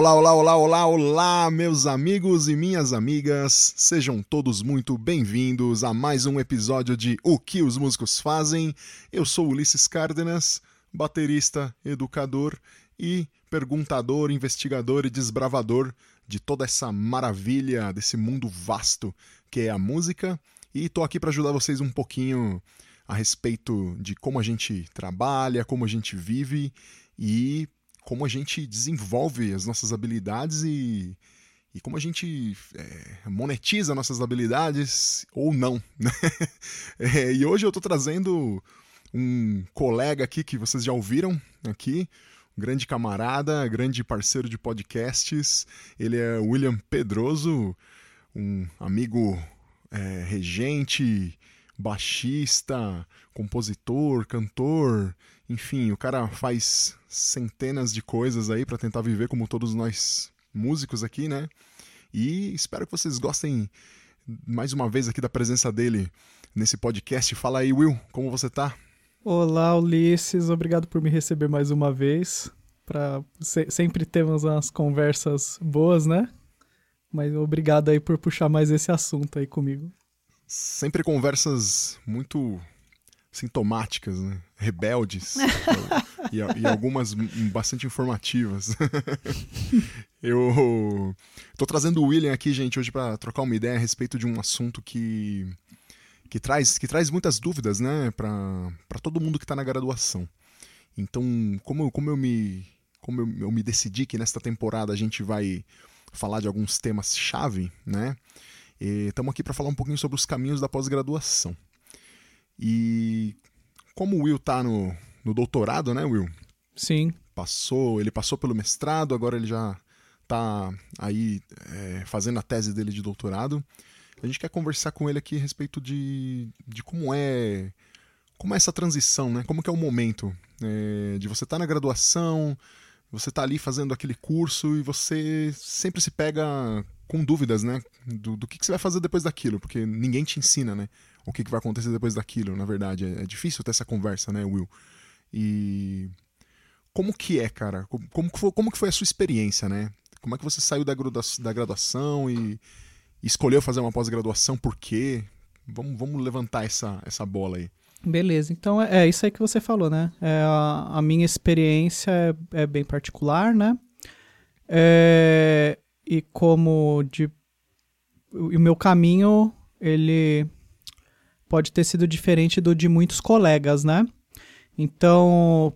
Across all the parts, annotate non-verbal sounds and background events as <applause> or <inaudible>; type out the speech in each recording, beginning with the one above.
Olá, olá, olá, olá, olá, meus amigos e minhas amigas. Sejam todos muito bem-vindos a mais um episódio de O que os músicos fazem. Eu sou Ulisses Cárdenas, baterista, educador e perguntador, investigador e desbravador de toda essa maravilha desse mundo vasto que é a música. E tô aqui para ajudar vocês um pouquinho a respeito de como a gente trabalha, como a gente vive e como a gente desenvolve as nossas habilidades e, e como a gente é, monetiza nossas habilidades ou não. Né? <laughs> é, e hoje eu estou trazendo um colega aqui que vocês já ouviram aqui, um grande camarada, grande parceiro de podcasts. Ele é William Pedroso, um amigo é, regente, baixista, compositor, cantor, enfim, o cara faz centenas de coisas aí para tentar viver como todos nós músicos aqui, né? E espero que vocês gostem mais uma vez aqui da presença dele nesse podcast. Fala aí, Will, como você tá? Olá, Ulisses, obrigado por me receber mais uma vez. Pra... Se sempre temos umas conversas boas, né? Mas obrigado aí por puxar mais esse assunto aí comigo. Sempre conversas muito sintomáticas, né? rebeldes <laughs> e, e, algumas bastante informativas. <laughs> eu tô trazendo o William aqui, gente, hoje para trocar uma ideia a respeito de um assunto que que traz que traz muitas dúvidas, né, para todo mundo que está na graduação. Então, como eu, como eu me como eu, eu me decidi que nesta temporada a gente vai falar de alguns temas chave, né? Estamos aqui para falar um pouquinho sobre os caminhos da pós-graduação. E como o Will tá no, no doutorado, né, Will? Sim. Passou, ele passou pelo mestrado, agora ele já tá aí é, fazendo a tese dele de doutorado. A gente quer conversar com ele aqui a respeito de, de como é como é essa transição, né? Como que é o momento é, de você estar tá na graduação, você tá ali fazendo aquele curso e você sempre se pega com dúvidas, né? Do, do que, que, você vai fazer depois daquilo, porque ninguém te ensina, né? O que, que vai acontecer depois daquilo, na verdade. É, é, difícil ter essa conversa, né, Will? E como que é, cara? Como, como, que, foi, como que foi a sua experiência, né? Como é que você saiu da, da graduação e, e escolheu fazer uma pós-graduação? Por quê? Vamos, vamos levantar essa, essa bola aí. Beleza, então é, é isso aí que você falou, né? É, a, a minha experiência é, é bem particular, né? É, e como de o meu caminho ele pode ter sido diferente do de muitos colegas, né? Então,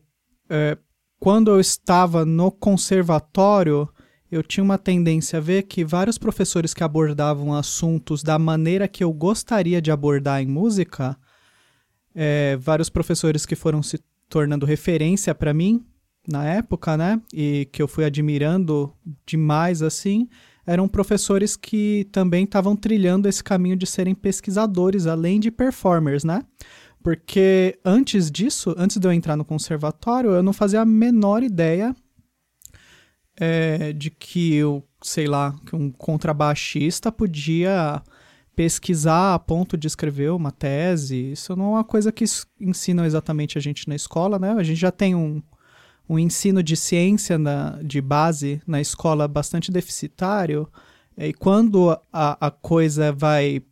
é, quando eu estava no conservatório, eu tinha uma tendência a ver que vários professores que abordavam assuntos da maneira que eu gostaria de abordar em música, é, vários professores que foram se tornando referência para mim, na época, né? E que eu fui admirando demais assim, eram professores que também estavam trilhando esse caminho de serem pesquisadores, além de performers, né? Porque antes disso, antes de eu entrar no conservatório, eu não fazia a menor ideia é, de que eu, sei lá, que um contrabaixista podia pesquisar a ponto de escrever uma tese. Isso não é uma coisa que ensinam exatamente a gente na escola, né? A gente já tem um, um ensino de ciência na, de base na escola bastante deficitário, e quando a, a coisa vai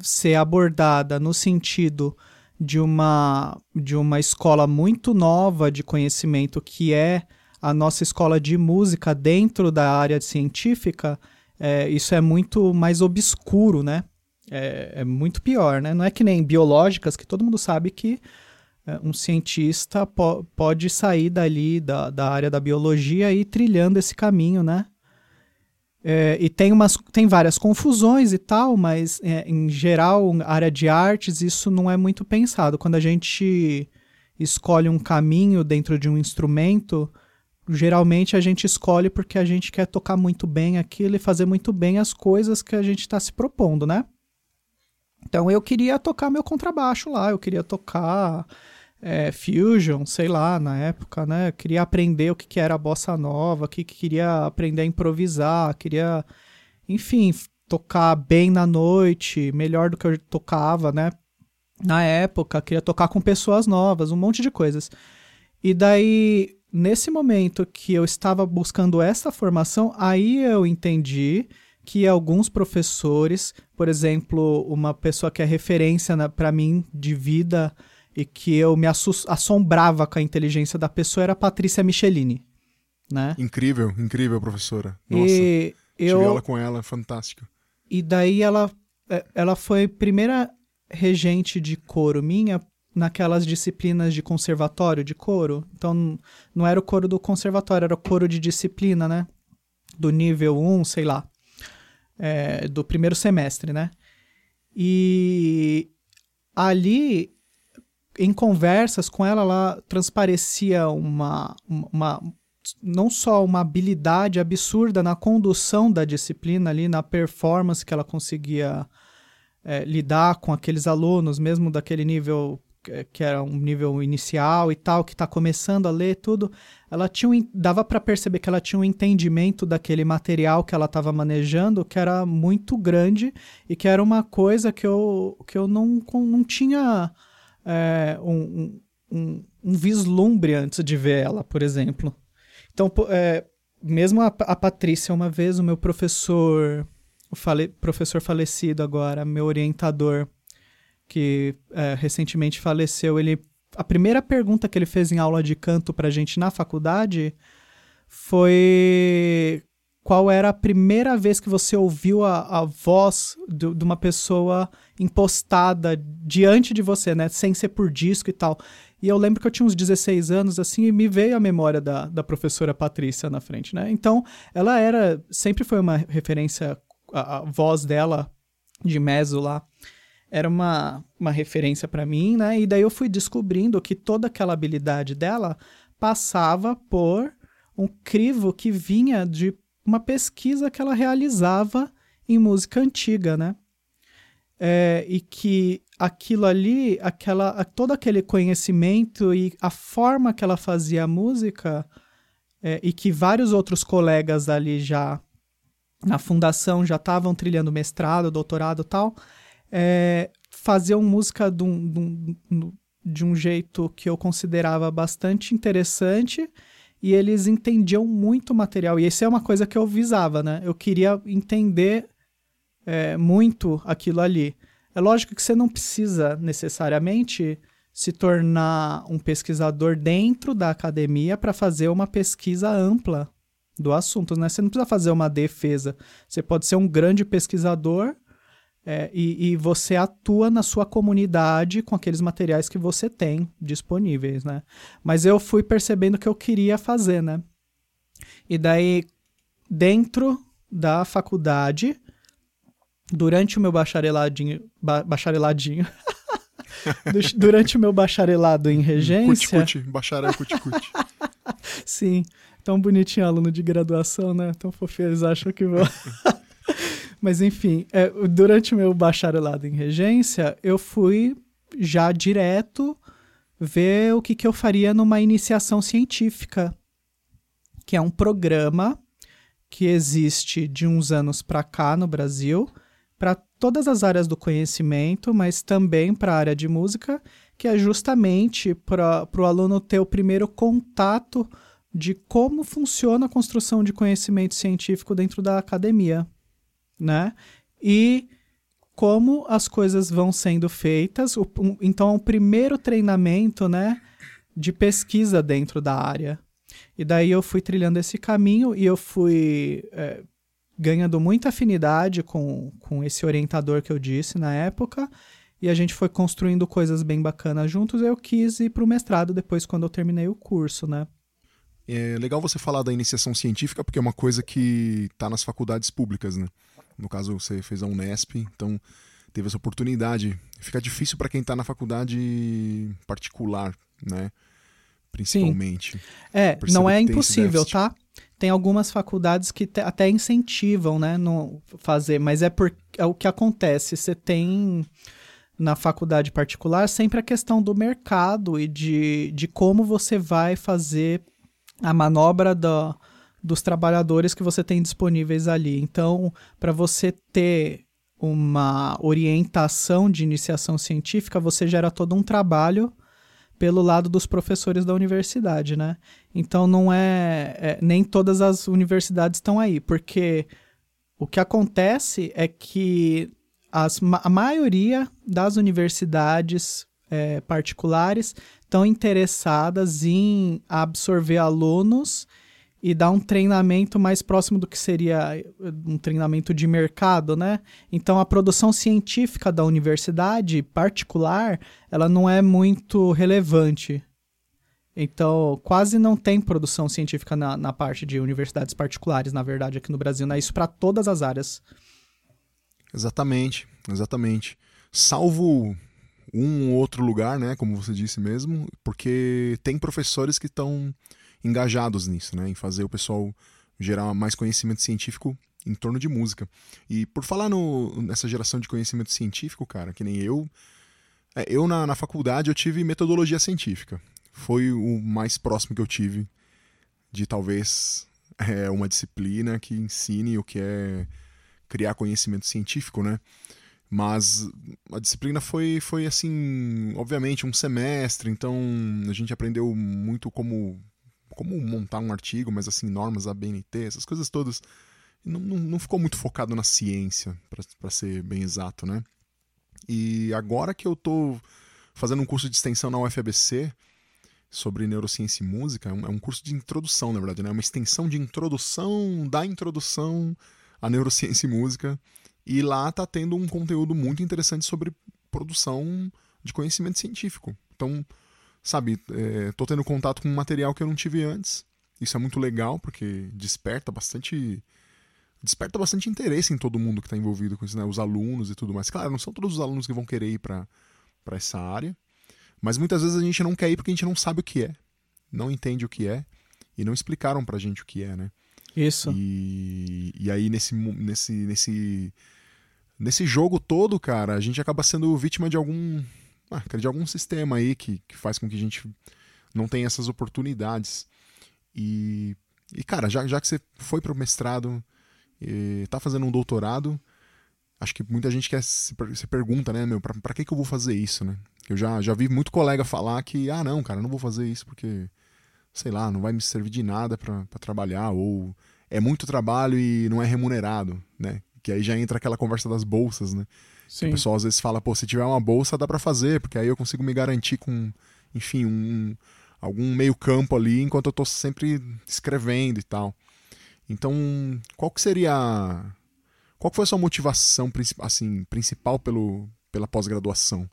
ser abordada no sentido de uma, de uma escola muito nova de conhecimento, que é a nossa escola de música dentro da área científica, é, isso é muito mais obscuro, né? É, é, muito pior, né? Não é que nem biológicas, que todo mundo sabe que é, um cientista po pode sair dali da, da área da biologia e ir trilhando esse caminho, né? É, e tem, umas, tem várias confusões e tal, mas é, em geral, área de artes, isso não é muito pensado. Quando a gente escolhe um caminho dentro de um instrumento, geralmente a gente escolhe porque a gente quer tocar muito bem aquilo e fazer muito bem as coisas que a gente está se propondo, né? Então eu queria tocar meu contrabaixo lá, eu queria tocar é, fusion, sei lá, na época, né? Queria aprender o que, que era a bossa nova, que, que queria aprender a improvisar, queria, enfim, tocar bem na noite, melhor do que eu tocava, né? Na época, queria tocar com pessoas novas, um monte de coisas. E daí nesse momento que eu estava buscando essa formação, aí eu entendi que alguns professores, por exemplo, uma pessoa que é referência para mim de vida e que eu me assombrava com a inteligência da pessoa era a Patrícia Michelini, né? Incrível, incrível professora. Nossa, e eu... tive aula com ela, fantástica. E daí ela, é, ela foi primeira regente de coro minha naquelas disciplinas de conservatório de coro. Então, não era o coro do conservatório, era o coro de disciplina, né? Do nível 1, sei lá é, do primeiro semestre, né? E ali, em conversas com ela, ela transparecia uma, uma não só uma habilidade absurda na condução da disciplina ali, na performance que ela conseguia é, lidar com aqueles alunos, mesmo daquele nível que era um nível inicial e tal, que está começando a ler tudo, ela tinha um, dava para perceber que ela tinha um entendimento daquele material que ela estava manejando que era muito grande e que era uma coisa que eu, que eu não, não tinha é, um, um, um, vislumbre antes de ver ela, por exemplo. Então, é, mesmo a, a Patrícia, uma vez, o meu professor, o fale, professor falecido agora, meu orientador, que é, recentemente faleceu, ele a primeira pergunta que ele fez em aula de canto pra gente na faculdade foi qual era a primeira vez que você ouviu a, a voz do, de uma pessoa impostada diante de você, né? Sem ser por disco e tal. E eu lembro que eu tinha uns 16 anos, assim, e me veio a memória da, da professora Patrícia na frente, né? Então, ela era, sempre foi uma referência, a, a voz dela, de meso lá, era uma, uma referência para mim, né? E daí eu fui descobrindo que toda aquela habilidade dela passava por um crivo que vinha de uma pesquisa que ela realizava em música antiga, né? É, e que aquilo ali, aquela, todo aquele conhecimento e a forma que ela fazia a música, é, e que vários outros colegas ali já na fundação já estavam trilhando mestrado, doutorado tal, é, faziam música de um, de, um, de um jeito que eu considerava bastante interessante e eles entendiam muito o material. E isso é uma coisa que eu visava, né? Eu queria entender é, muito aquilo ali. É lógico que você não precisa necessariamente se tornar um pesquisador dentro da academia para fazer uma pesquisa ampla do assunto, né? Você não precisa fazer uma defesa. Você pode ser um grande pesquisador é, e, e, você atua na sua comunidade com aqueles materiais que você tem disponíveis, né? Mas eu fui percebendo que eu queria fazer, né? E daí, dentro da faculdade, durante o meu bachareladinho... Ba bachareladinho... <laughs> durante o meu bacharelado em regência... Cuti, cuti, bacharel cuti, cuti. <laughs> Sim, tão bonitinho aluno de graduação, né? Tão fofinho, eles acham que vou... <laughs> Mas enfim, é, durante o meu bacharelado em regência, eu fui já direto ver o que, que eu faria numa iniciação científica, que é um programa que existe de uns anos para cá no Brasil, para todas as áreas do conhecimento, mas também para a área de música, que é justamente para o aluno ter o primeiro contato de como funciona a construção de conhecimento científico dentro da academia né? E como as coisas vão sendo feitas. O, um, então, o primeiro treinamento, né, de pesquisa dentro da área. E daí eu fui trilhando esse caminho e eu fui é, ganhando muita afinidade com, com esse orientador que eu disse na época. E a gente foi construindo coisas bem bacanas juntos. Eu quis ir para o mestrado depois, quando eu terminei o curso, né? É legal você falar da iniciação científica, porque é uma coisa que está nas faculdades públicas, né? No caso, você fez a Unesp, então teve essa oportunidade. Fica difícil para quem está na faculdade particular, né? Principalmente. Sim. É, não é impossível, tá? Tem algumas faculdades que até incentivam, né, no fazer, mas é, por, é o que acontece. Você tem na faculdade particular sempre a questão do mercado e de, de como você vai fazer a manobra da, dos trabalhadores que você tem disponíveis ali. Então, para você ter uma orientação de iniciação científica, você gera todo um trabalho pelo lado dos professores da universidade, né? Então não é, é nem todas as universidades estão aí, porque o que acontece é que as, a maioria das universidades é, particulares estão interessadas em absorver alunos e dar um treinamento mais próximo do que seria eh, um treinamento de mercado, né? Então a produção científica da universidade particular, ela não é muito relevante. Então, quase não tem produção científica na, na parte de universidades particulares, na verdade, aqui no Brasil, né? Isso para todas as áreas. Exatamente, exatamente. Salvo um ou outro lugar, né, como você disse mesmo, porque tem professores que estão engajados nisso, né, em fazer o pessoal gerar mais conhecimento científico em torno de música. E por falar no, nessa geração de conhecimento científico, cara, que nem eu, é, eu na, na faculdade eu tive metodologia científica. Foi o mais próximo que eu tive de talvez é, uma disciplina que ensine o que é criar conhecimento científico, né? Mas a disciplina foi, foi assim, obviamente, um semestre, então a gente aprendeu muito como, como montar um artigo, mas assim, normas da BNT, essas coisas todas. Não, não, não ficou muito focado na ciência, para ser bem exato, né? E agora que eu tô fazendo um curso de extensão na UFABC sobre neurociência e música, é é um curso de introdução, na verdade, né? É uma extensão de introdução da introdução à neurociência e música e lá tá tendo um conteúdo muito interessante sobre produção de conhecimento científico. Então, sabe, é, tô tendo contato com um material que eu não tive antes. Isso é muito legal, porque desperta bastante. Desperta bastante interesse em todo mundo que está envolvido com isso, né? Os alunos e tudo mais. Claro, não são todos os alunos que vão querer ir para essa área, mas muitas vezes a gente não quer ir porque a gente não sabe o que é, não entende o que é e não explicaram pra gente o que é, né? Isso. E, e aí nesse, nesse, nesse, nesse jogo todo, cara, a gente acaba sendo vítima de algum. Ah, de algum sistema aí que, que faz com que a gente não tenha essas oportunidades. E, e cara, já, já que você foi pro mestrado, e tá fazendo um doutorado, acho que muita gente quer se, se pergunta, né, meu, pra que, que eu vou fazer isso, né? Eu já, já vi muito colega falar que, ah, não, cara, não vou fazer isso porque sei lá, não vai me servir de nada para trabalhar, ou é muito trabalho e não é remunerado, né? Que aí já entra aquela conversa das bolsas, né? Sim. o pessoal às vezes fala, pô, se tiver uma bolsa dá para fazer, porque aí eu consigo me garantir com, enfim, um, algum meio campo ali enquanto eu tô sempre escrevendo e tal. Então, qual que seria qual que foi a sua motivação assim, principal pelo, pela pós-graduação?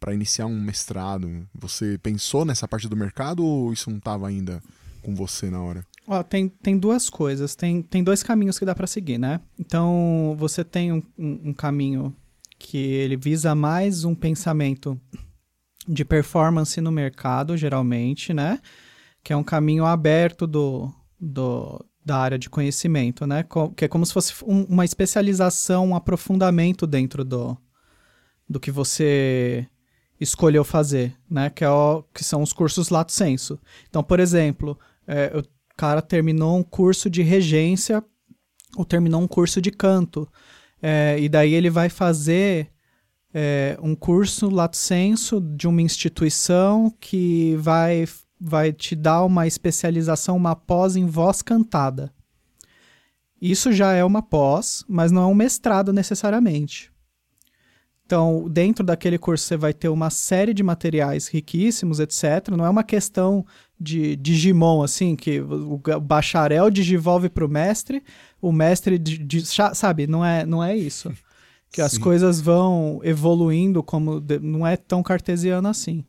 para iniciar um mestrado? Você pensou nessa parte do mercado ou isso não estava ainda com você na hora? Ó, tem, tem duas coisas, tem, tem dois caminhos que dá para seguir, né? Então, você tem um, um, um caminho que ele visa mais um pensamento de performance no mercado, geralmente, né? Que é um caminho aberto do, do, da área de conhecimento, né? Que é como se fosse um, uma especialização, um aprofundamento dentro do, do que você escolheu fazer, né? Que, é o, que são os cursos lato senso. Então, por exemplo, é, o cara terminou um curso de regência ou terminou um curso de canto. É, e daí ele vai fazer é, um curso lato senso de uma instituição que vai, vai te dar uma especialização, uma pós em voz cantada. Isso já é uma pós, mas não é um mestrado necessariamente. Então, dentro daquele curso você vai ter uma série de materiais riquíssimos, etc. Não é uma questão de Digimon, assim, que o bacharel digivolve para o mestre, o mestre, sabe? Não é, não é isso. <laughs> Que Sim. as coisas vão evoluindo como... Não é tão cartesiano assim.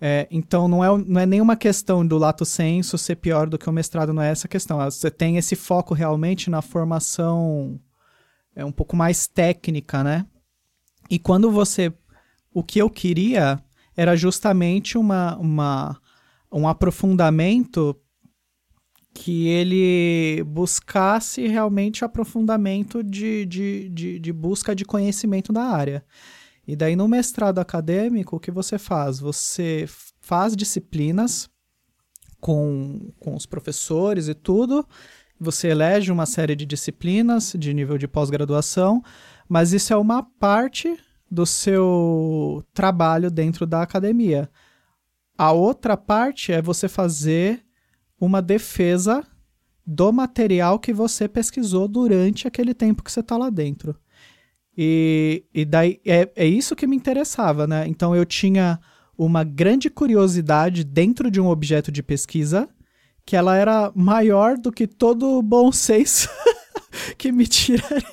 É, então, não é, não é nenhuma questão do lato senso ser pior do que o mestrado, não é essa questão. Você tem esse foco realmente na formação é um pouco mais técnica, né? E quando você. O que eu queria era justamente uma, uma, um aprofundamento que ele buscasse realmente aprofundamento de, de, de, de, busca de conhecimento da área. E daí no mestrado acadêmico, o que você faz? Você faz disciplinas com, com os professores e tudo, você elege uma série de disciplinas de nível de pós-graduação, mas isso é uma parte do seu trabalho dentro da academia. a outra parte é você fazer uma defesa do material que você pesquisou durante aquele tempo que você está lá dentro. E, e daí é, é isso que me interessava, né? Então eu tinha uma grande curiosidade dentro de um objeto de pesquisa que ela era maior do que todo o bom senso <laughs> que me tiraria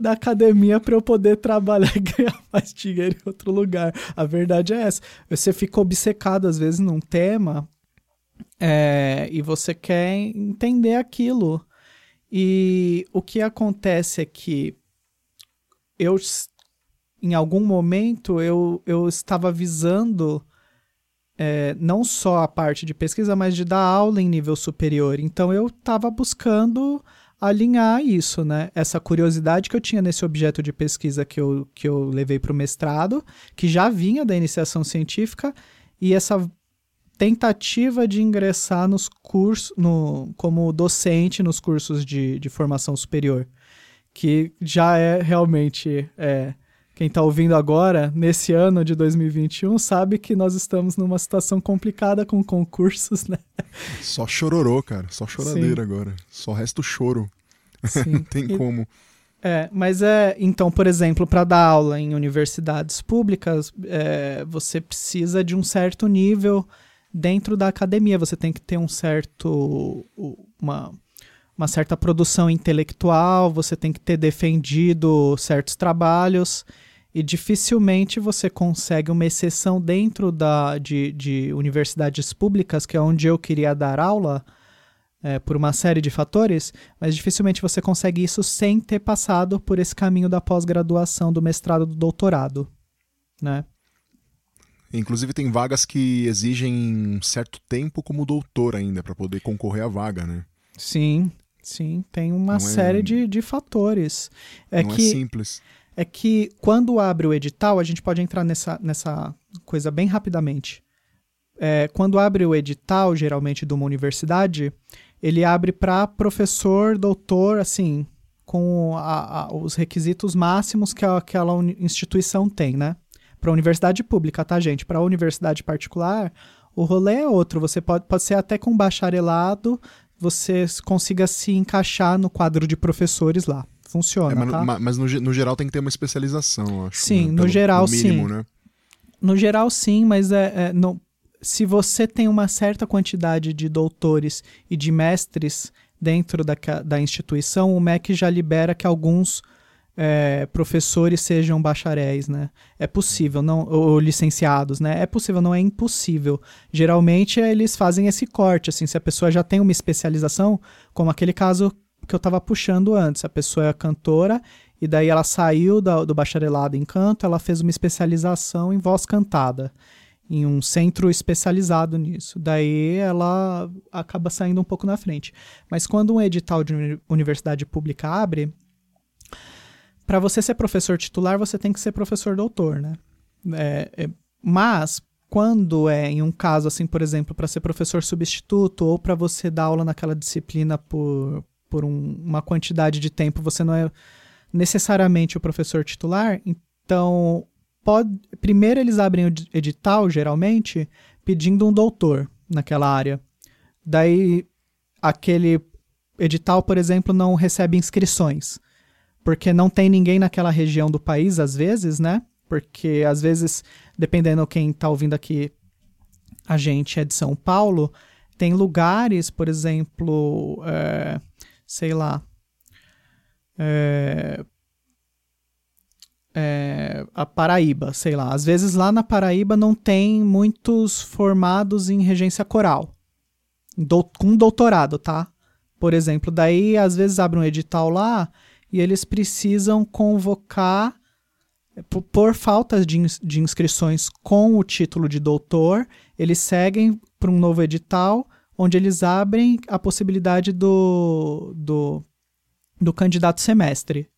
da academia para eu poder trabalhar <laughs> e ganhar mais dinheiro em outro lugar. A verdade é essa. Você fica obcecado às vezes num tema é, e você quer entender aquilo. E o que acontece é que eu, em algum momento, eu, eu estava visando é, não só a parte de pesquisa, mas de dar aula em nível superior. Então eu estava buscando alinhar isso, né? Essa curiosidade que eu tinha nesse objeto de pesquisa que eu, que eu levei para o mestrado, que já vinha da iniciação científica, e essa tentativa de ingressar nos cursos, no, como docente nos cursos de, de formação superior que já é realmente é, quem está ouvindo agora, nesse ano de 2021, sabe que nós estamos numa situação complicada com concursos, <laughs> né? Só chororô, cara. Só choradeira Sim. agora. Só resta o choro. Não <laughs> tem e, como. É, mas é. Então, por exemplo, para dar aula em universidades públicas, é, você precisa de um certo nível dentro da academia. Você tem que ter um certo. Uma, uma certa produção intelectual, você tem que ter defendido certos trabalhos e dificilmente você consegue uma exceção dentro da, de, de universidades públicas, que é onde eu queria dar aula, é, por uma série de fatores, mas dificilmente você consegue isso sem ter passado por esse caminho da pós-graduação, do mestrado, do doutorado, né? Inclusive tem vagas que exigem um certo tempo como doutor ainda para poder concorrer à vaga, né? Sim, Sim, tem uma não é série é... de, de fatores. É não é que, é simples. É que quando abre o edital, a gente pode entrar nessa, nessa coisa bem rapidamente. É, quando abre o edital, geralmente de uma universidade, ele abre para professor, doutor, assim, com a, a, os requisitos máximos que aquela instituição tem, né? Para universidade pública, tá, gente? Para universidade particular, o rolê é outro. Você pode, pode ser até com bacharelado, você consiga se encaixar no quadro de professores lá. Funciona, é, mas, tá? mas no, no, geral tem que ter uma especialização, acho. Sim, né? no geral mínimo, sim. Né? No geral sim, mas é, é não, se você tem uma certa quantidade de doutores e de mestres dentro da, da instituição, o MEC já libera que alguns é, professores sejam bacharéis, né? É possível, não, ou, licenciados, né? É possível, não é impossível. Geralmente eles fazem esse corte, assim, se a pessoa já tem uma especialização, como aquele caso que eu estava puxando antes, a pessoa é cantora e daí ela saiu do bacharelado em canto, ela fez uma especialização em voz cantada, em um centro especializado nisso. Daí ela acaba saindo um pouco na frente. Mas quando um edital de universidade pública abre, para você ser professor titular, você tem que ser professor doutor, né? É, é, mas quando é em um caso assim, por exemplo, para ser professor substituto ou para você dar aula naquela disciplina por, por um, uma quantidade de tempo, você não é necessariamente o professor titular, então pode, primeiro eles abrem o edital, geralmente, pedindo um doutor naquela área. Daí aquele edital, por exemplo, não recebe inscrições porque não tem ninguém naquela região do país, às vezes, né? Porque às vezes, dependendo quem está ouvindo aqui, a gente é de São Paulo, tem lugares, por exemplo, é, sei lá, é, é, a Paraíba, sei lá. Às vezes lá na Paraíba não tem muitos formados em regência coral, do, com doutorado, tá? Por exemplo, daí às vezes abre um edital lá e eles precisam convocar, por, por falta de, de inscrições com o título de doutor, eles seguem para um novo edital, onde eles abrem a possibilidade do, do, do candidato semestre.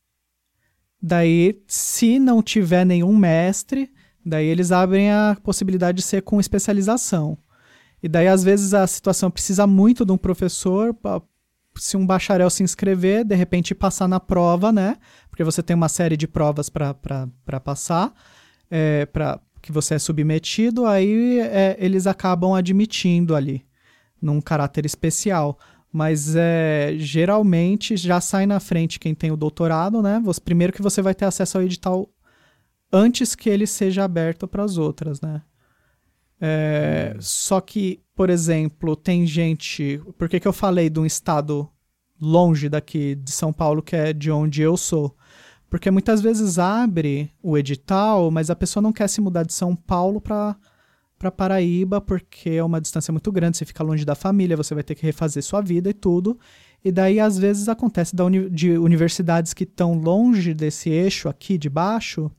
Daí, se não tiver nenhum mestre, daí eles abrem a possibilidade de ser com especialização. E daí, às vezes, a situação precisa muito de um professor se um bacharel se inscrever, de repente passar na prova, né? Porque você tem uma série de provas para passar, é, para que você é submetido, aí é, eles acabam admitindo ali, num caráter especial. Mas é, geralmente já sai na frente quem tem o doutorado, né? Você, primeiro que você vai ter acesso ao edital antes que ele seja aberto para as outras, né? É, só que, por exemplo, tem gente. Por que, que eu falei de um estado longe daqui de São Paulo, que é de onde eu sou? Porque muitas vezes abre o edital, mas a pessoa não quer se mudar de São Paulo para para Paraíba, porque é uma distância muito grande, você fica longe da família, você vai ter que refazer sua vida e tudo. E daí, às vezes, acontece uni de universidades que estão longe desse eixo aqui de baixo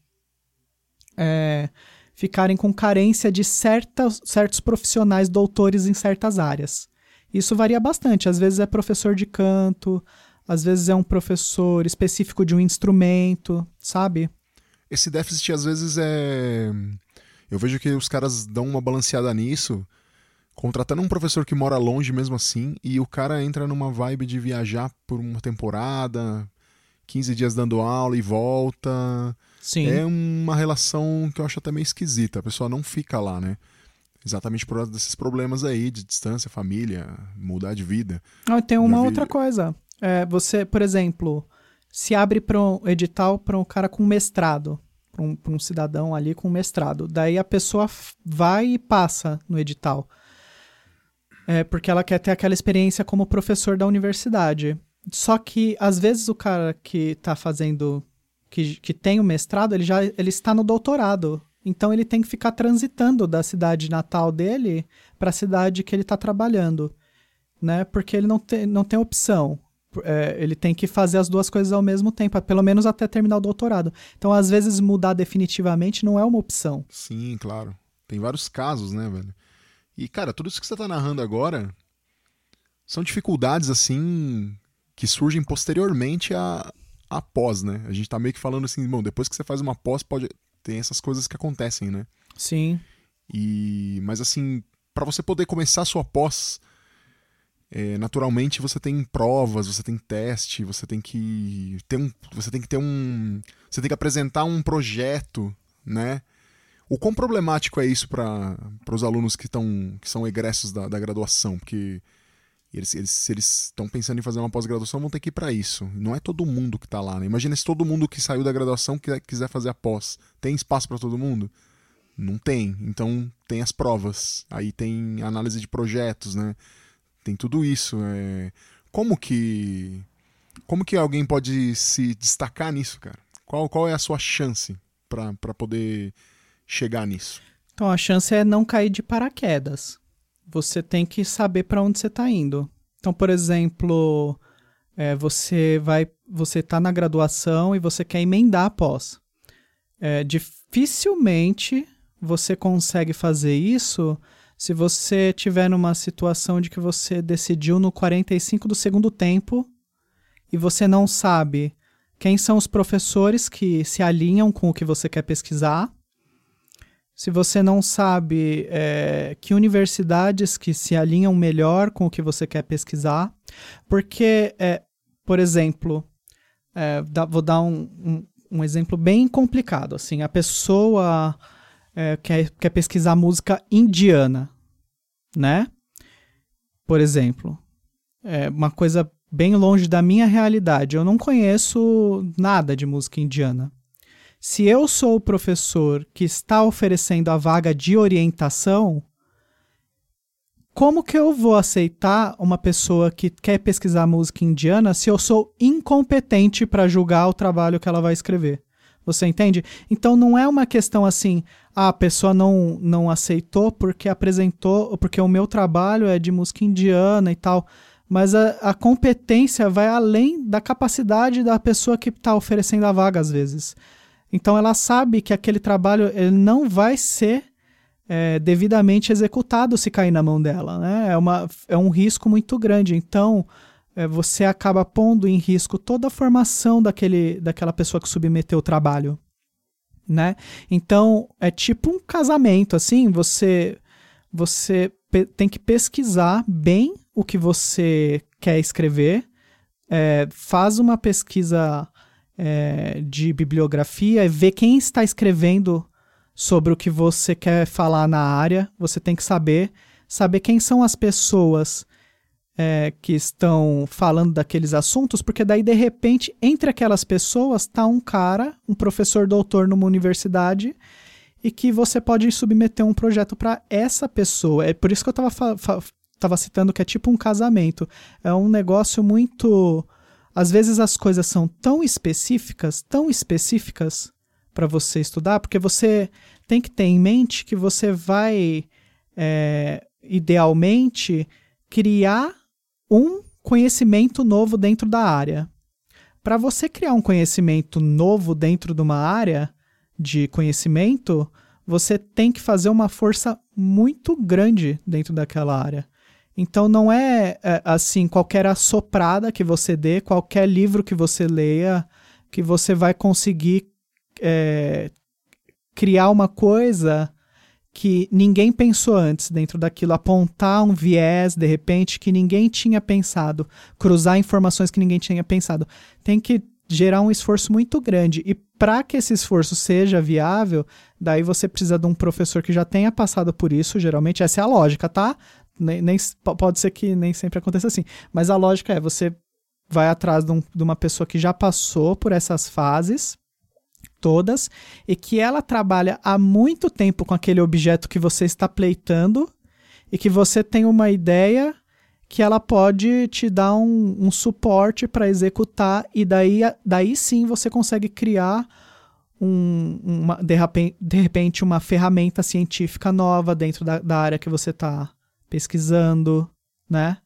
é, ficarem com carência de certas, certos profissionais doutores em certas áreas. Isso varia bastante. Às vezes é professor de canto, às vezes é um professor específico de um instrumento, sabe? Esse déficit às vezes é. Eu vejo que os caras dão uma balanceada nisso, contratando um professor que mora longe mesmo assim, e o cara entra numa vibe de viajar por uma temporada, 15 dias dando aula e volta. Sim. É uma relação que eu acho até meio esquisita. A pessoa não fica lá, né? Exatamente por causa desses problemas aí de distância, família, mudar de vida. Ah, tem uma vi... outra coisa. É, você, por exemplo, se abre para um edital para um cara com mestrado, para um, um cidadão ali com mestrado. Daí a pessoa vai e passa no edital. É, porque ela quer ter aquela experiência como professor da universidade. Só que, às vezes, o cara que está fazendo. Que, que tem o mestrado, ele já ele está no doutorado. Então, ele tem que ficar transitando da cidade natal dele para a cidade que ele está trabalhando. Né? Porque ele não tem, não tem opção. É, ele tem que fazer as duas coisas ao mesmo tempo, pelo menos até terminar o doutorado. Então, às vezes, mudar definitivamente não é uma opção. Sim, claro. Tem vários casos, né, velho? E, cara, tudo isso que você tá narrando agora são dificuldades, assim, que surgem posteriormente a, a pós, né? A gente tá meio que falando assim, bom, depois que você faz uma pós, pode tem essas coisas que acontecem, né? Sim. E mas assim, para você poder começar a sua pós, é, naturalmente você tem provas, você tem teste, você tem que ter um, você tem que ter um, você tem que apresentar um projeto, né? O quão problemático é isso para os alunos que, estão que são egressos da, da graduação? Porque eles, eles, se eles estão pensando em fazer uma pós-graduação, vão ter que ir para isso. Não é todo mundo que está lá, né? Imagina se todo mundo que saiu da graduação quiser fazer a pós. Tem espaço para todo mundo? Não tem. Então tem as provas. Aí tem análise de projetos, né? Tem tudo isso. É... Como que. Como que alguém pode se destacar nisso, cara? Qual, qual é a sua chance para poder chegar nisso? Então a chance é não cair de paraquedas você tem que saber para onde você está indo. Então, por exemplo, é, você vai, você está na graduação e você quer emendar após. É, dificilmente você consegue fazer isso se você tiver numa situação de que você decidiu no 45 do segundo tempo e você não sabe quem são os professores que se alinham com o que você quer pesquisar se você não sabe é, que universidades que se alinham melhor com o que você quer pesquisar, porque, é, por exemplo, é, dá, vou dar um, um, um, exemplo bem complicado. Assim, a pessoa é, quer, quer pesquisar música indiana, né? Por exemplo, é uma coisa bem longe da minha realidade. Eu não conheço nada de música indiana. Se eu sou o professor que está oferecendo a vaga de orientação, como que eu vou aceitar uma pessoa que quer pesquisar música indiana se eu sou incompetente para julgar o trabalho que ela vai escrever? Você entende? Então não é uma questão assim, ah, a pessoa não, não aceitou porque apresentou, porque o meu trabalho é de música indiana e tal. Mas a, a competência vai além da capacidade da pessoa que está oferecendo a vaga, às vezes. Então ela sabe que aquele trabalho não vai ser é, devidamente executado se cair na mão dela. Né? É, uma, é um risco muito grande. Então é, você acaba pondo em risco toda a formação daquele, daquela pessoa que submeteu o trabalho. Né? Então é tipo um casamento, assim, você você tem que pesquisar bem o que você quer escrever, é, faz uma pesquisa é, de bibliografia, ver quem está escrevendo sobre o que você quer falar na área, você tem que saber, saber quem são as pessoas é, que estão falando daqueles assuntos, porque daí, de repente, entre aquelas pessoas está um cara, um professor doutor numa universidade, e que você pode submeter um projeto para essa pessoa. É por isso que eu estava citando que é tipo um casamento. É um negócio muito. Às vezes as coisas são tão específicas, tão específicas para você estudar, porque você tem que ter em mente que você vai, é, idealmente, criar um conhecimento novo dentro da área. Para você criar um conhecimento novo dentro de uma área de conhecimento, você tem que fazer uma força muito grande dentro daquela área. Então não é, é assim qualquer assoprada que você dê, qualquer livro que você leia, que você vai conseguir é, criar uma coisa que ninguém pensou antes dentro daquilo, apontar um viés de repente que ninguém tinha pensado, cruzar informações que ninguém tinha pensado. Tem que gerar um esforço muito grande. E para que esse esforço seja viável, daí você precisa de um professor que já tenha passado por isso, geralmente essa é a lógica, tá? Nem, nem pode ser que nem sempre aconteça assim, mas a lógica é você vai atrás de, um, de uma pessoa que já passou por essas fases todas e que ela trabalha há muito tempo com aquele objeto que você está pleitando e que você tem uma ideia que ela pode te dar um, um suporte para executar e daí, daí sim você consegue criar um, uma, de, repente, uma ferramenta científica nova dentro da, da área que você está pesquisando, né?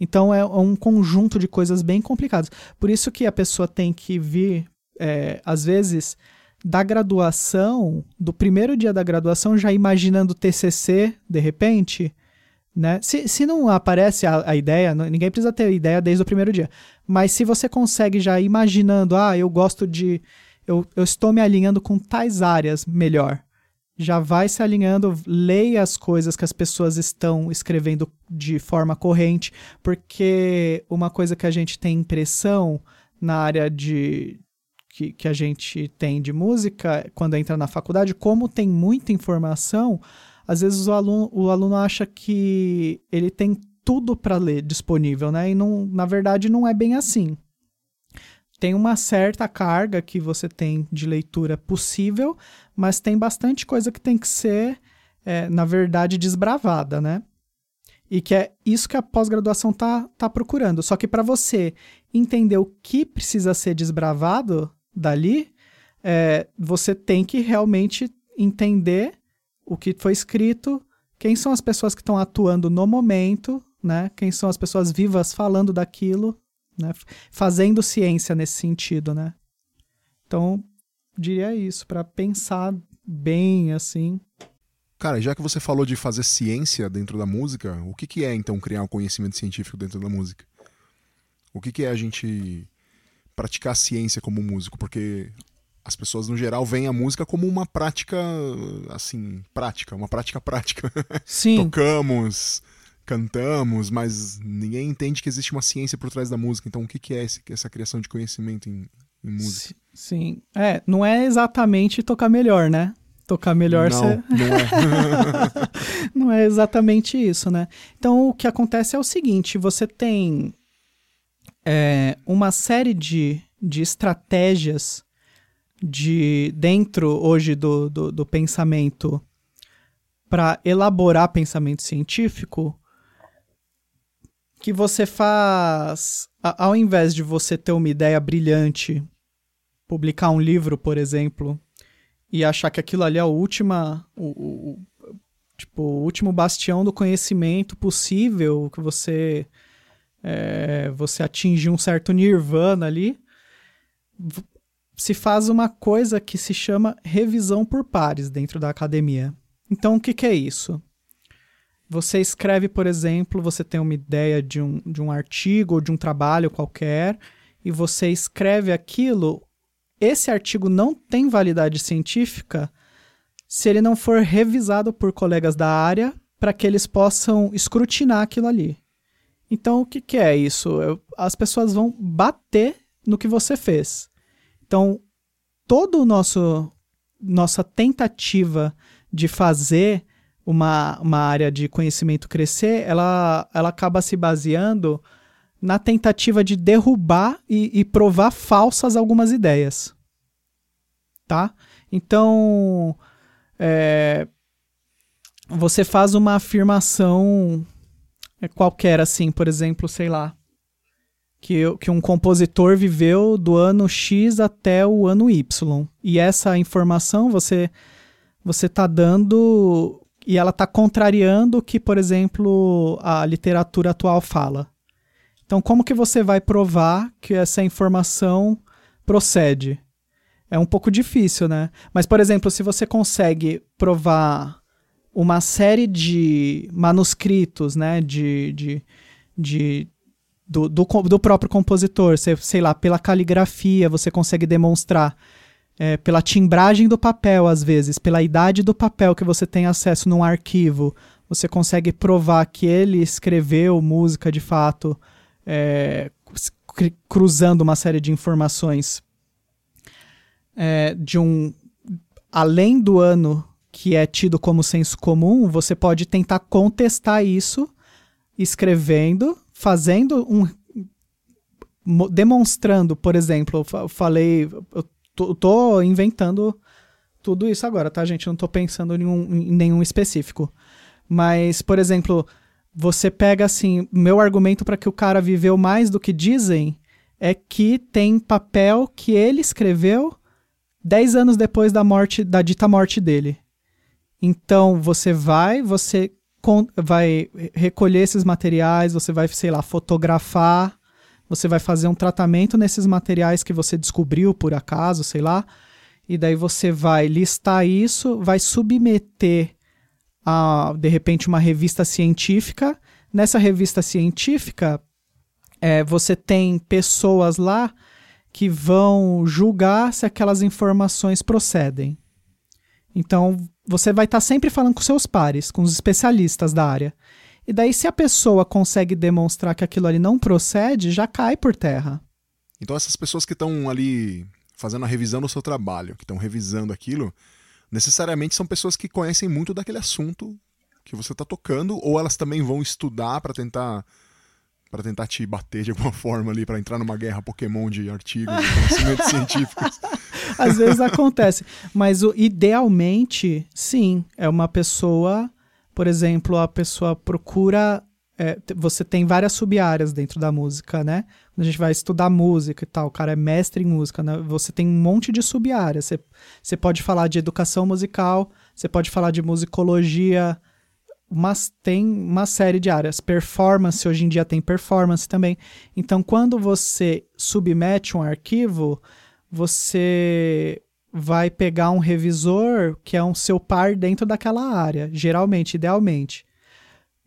Então é um conjunto de coisas bem complicadas. Por isso que a pessoa tem que vir, é, às vezes, da graduação, do primeiro dia da graduação, já imaginando TCC, de repente, né? Se, se não aparece a, a ideia, não, ninguém precisa ter ideia desde o primeiro dia. Mas se você consegue já imaginando, ah, eu gosto de. Eu, eu estou me alinhando com tais áreas melhor. Já vai se alinhando, leia as coisas que as pessoas estão escrevendo de forma corrente, porque uma coisa que a gente tem impressão na área de, que, que a gente tem de música quando entra na faculdade, como tem muita informação, às vezes o aluno, o aluno acha que ele tem tudo para ler disponível, né? E não, na verdade não é bem assim. Tem uma certa carga que você tem de leitura possível, mas tem bastante coisa que tem que ser, é, na verdade, desbravada, né? E que é isso que a pós-graduação tá, tá procurando. Só que para você entender o que precisa ser desbravado, dali, é, você tem que realmente entender o que foi escrito, quem são as pessoas que estão atuando no momento, né? Quem são as pessoas vivas falando daquilo, né? Fazendo ciência nesse sentido, né? Então, diria isso para pensar bem assim. Cara, já que você falou de fazer ciência dentro da música, o que, que é então criar um conhecimento científico dentro da música? O que, que é a gente praticar ciência como músico, porque as pessoas no geral veem a música como uma prática assim, prática, uma prática prática. Sim. <laughs> Tocamos, cantamos, mas ninguém entende que existe uma ciência por trás da música. Então, o que é esse, essa criação de conhecimento em, em música? Sim. É, não é exatamente tocar melhor, né? Tocar melhor não, cê... não é. <laughs> não é exatamente isso, né? Então, o que acontece é o seguinte: você tem é, uma série de, de estratégias de dentro hoje do, do, do pensamento para elaborar pensamento científico que você faz a, ao invés de você ter uma ideia brilhante publicar um livro por exemplo e achar que aquilo ali é a última o, o, tipo o último bastião do conhecimento possível que você é, você atinge um certo nirvana ali, se faz uma coisa que se chama revisão por pares dentro da academia. Então, o que, que é isso? Você escreve, por exemplo, você tem uma ideia de um, de um artigo ou de um trabalho qualquer, e você escreve aquilo. Esse artigo não tem validade científica se ele não for revisado por colegas da área para que eles possam escrutinar aquilo ali. Então, o que, que é isso? Eu, as pessoas vão bater no que você fez. Então, todo o nosso nossa tentativa de fazer uma, uma área de conhecimento crescer, ela, ela acaba se baseando na tentativa de derrubar e, e provar falsas algumas ideias. Tá? Então, é, você faz uma afirmação é, qualquer, assim, por exemplo, sei lá, que, que um compositor viveu do ano X até o ano Y. E essa informação você você está dando e ela está contrariando o que, por exemplo, a literatura atual fala. Então, como que você vai provar que essa informação procede? É um pouco difícil, né? Mas, por exemplo, se você consegue provar uma série de manuscritos, né, de, de, de do, do, do próprio compositor, sei, sei lá, pela caligrafia, você consegue demonstrar é, pela timbragem do papel, às vezes, pela idade do papel que você tem acesso num arquivo, você consegue provar que ele escreveu música de fato, é, cruzando uma série de informações é, de um. Além do ano que é tido como senso comum, você pode tentar contestar isso escrevendo, fazendo um. demonstrando, por exemplo, eu falei. Eu tô, tô inventando tudo isso agora, tá, gente? não tô pensando em, um, em nenhum específico. Mas, por exemplo, você pega assim, meu argumento para que o cara viveu mais do que dizem é que tem papel que ele escreveu 10 anos depois da morte, da dita morte dele. Então você vai, você vai recolher esses materiais, você vai, sei lá, fotografar você vai fazer um tratamento nesses materiais que você descobriu por acaso, sei lá, e daí você vai listar isso, vai submeter a, de repente, uma revista científica. Nessa revista científica, é, você tem pessoas lá que vão julgar se aquelas informações procedem. Então, você vai estar tá sempre falando com seus pares, com os especialistas da área. E daí, se a pessoa consegue demonstrar que aquilo ali não procede, já cai por terra. Então, essas pessoas que estão ali fazendo a revisão do seu trabalho, que estão revisando aquilo, necessariamente são pessoas que conhecem muito daquele assunto que você está tocando, ou elas também vão estudar para tentar para tentar te bater de alguma <laughs> forma ali, para entrar numa guerra Pokémon de artigos, de conhecimentos <laughs> científicos. Às vezes acontece, mas o, idealmente, sim, é uma pessoa por exemplo, a pessoa procura. É, você tem várias sub-áreas dentro da música, né? A gente vai estudar música e tal, o cara é mestre em música, né? Você tem um monte de sub-áreas. Você, você pode falar de educação musical, você pode falar de musicologia, mas tem uma série de áreas. Performance, hoje em dia tem performance também. Então, quando você submete um arquivo, você vai pegar um revisor que é um seu par dentro daquela área, geralmente, idealmente.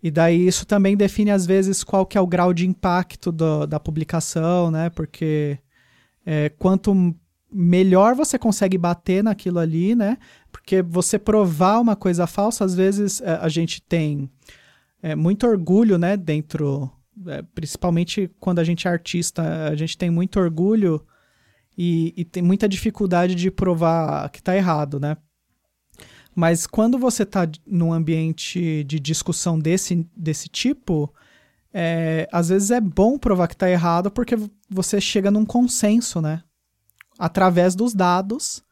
E daí isso também define às vezes qual que é o grau de impacto do, da publicação, né? Porque é, quanto melhor você consegue bater naquilo ali, né? Porque você provar uma coisa falsa, às vezes é, a gente tem é, muito orgulho, né? Dentro, é, principalmente quando a gente é artista, a gente tem muito orgulho e, e tem muita dificuldade de provar que está errado, né? Mas quando você está num ambiente de discussão desse, desse tipo, é, às vezes é bom provar que está errado porque você chega num consenso, né? Através dos dados.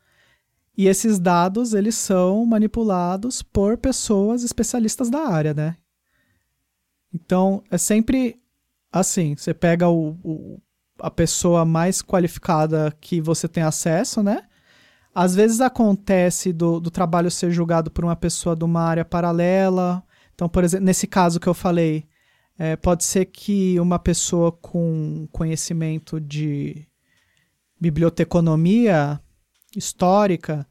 E esses dados, eles são manipulados por pessoas especialistas da área, né? Então, é sempre assim, você pega o, o, a pessoa mais qualificada que você tem acesso, né? Às vezes acontece do, do trabalho ser julgado por uma pessoa de uma área paralela. Então, por exemplo, nesse caso que eu falei, é, pode ser que uma pessoa com conhecimento de biblioteconomia histórica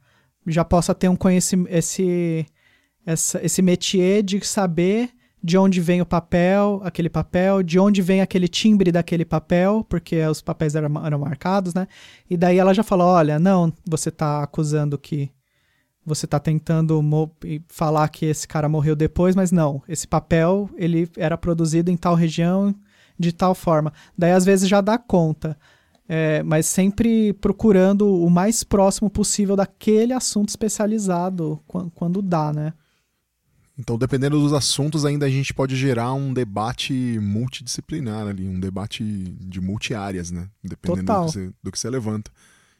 já possa ter um conhecimento, esse, esse métier de saber de onde vem o papel, aquele papel, de onde vem aquele timbre daquele papel, porque os papéis eram, eram marcados, né? E daí ela já falou: olha, não, você está acusando que. Você está tentando falar que esse cara morreu depois, mas não. Esse papel ele era produzido em tal região de tal forma. Daí às vezes já dá conta. é, mas sempre procurando o mais próximo possível daquele assunto especializado quando, quando dá, né? Então, dependendo dos assuntos, ainda a gente pode gerar um debate multidisciplinar ali, um debate de multiáreas, né? Dependendo do que, você, do que, você, levanta.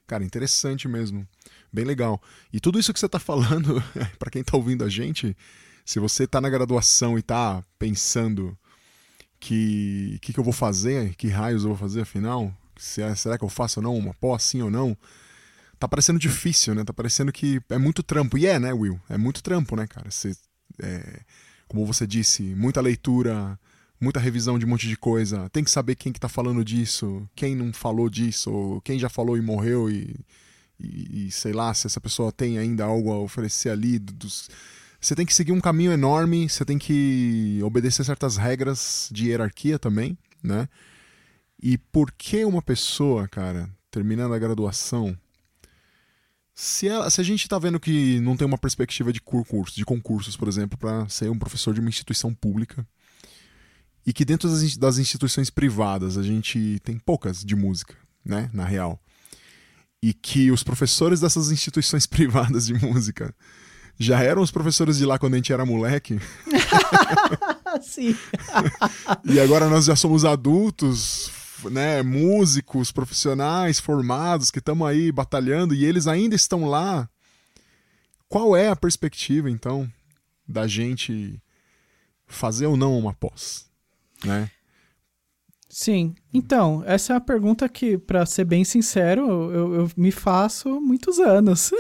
Cara, interessante mesmo. Bem legal. E tudo isso que você está falando, <laughs> para quem está ouvindo a gente, se você está na graduação e está pensando que que, que eu vou fazer, que raios eu vou fazer afinal, se é, será que eu faço ou não uma pós, sim ou não, tá parecendo difícil, né? Tá parecendo que é muito trampo. E é, né, Will? É muito trampo, né, cara? Você é, como você disse, muita leitura, muita revisão de um monte de coisa. Tem que saber quem que tá falando disso, quem não falou disso, quem já falou e morreu e, e, e sei lá se essa pessoa tem ainda algo a oferecer ali. Dos... Você tem que seguir um caminho enorme, você tem que obedecer certas regras de hierarquia também, né? E por que uma pessoa, cara, terminando a graduação, se, ela, se a gente está vendo que não tem uma perspectiva de concursos, de concursos, por exemplo, para ser um professor de uma instituição pública, e que dentro das, das instituições privadas a gente tem poucas de música, né, na real, e que os professores dessas instituições <laughs> privadas de música já eram os professores de lá quando a gente era moleque. <laughs> Sim. <laughs> e agora nós já somos adultos, né, músicos profissionais formados que estamos aí batalhando e eles ainda estão lá. Qual é a perspectiva, então, da gente fazer ou não uma pós? Né? Sim. Então, essa é uma pergunta que, para ser bem sincero, eu, eu, me faço muitos anos.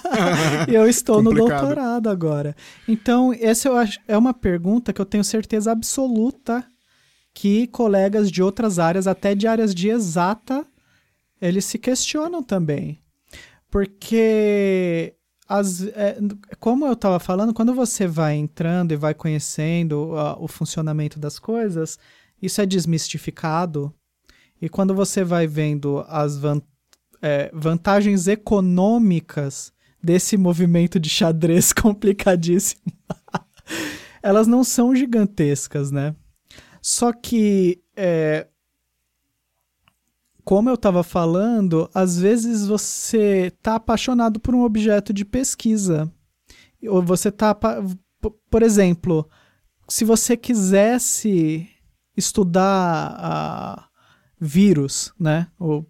<laughs> e eu estou no doutorado agora. Então, essa eu acho, é uma pergunta que eu tenho certeza absoluta que colegas de outras áreas, até de áreas de exata, eles se questionam também. Porque, as, é, como eu estava falando, quando você vai entrando e vai conhecendo o funcionamento das coisas, isso é desmistificado. E quando você vai vendo as van, é, vantagens econômicas desse movimento de xadrez <laughs> complicadíssimo, <laughs> elas não são gigantescas, né? Só que, é, como eu estava falando, às vezes você está apaixonado por um objeto de pesquisa. Ou você está. Por exemplo, se você quisesse estudar a vírus, né? Ou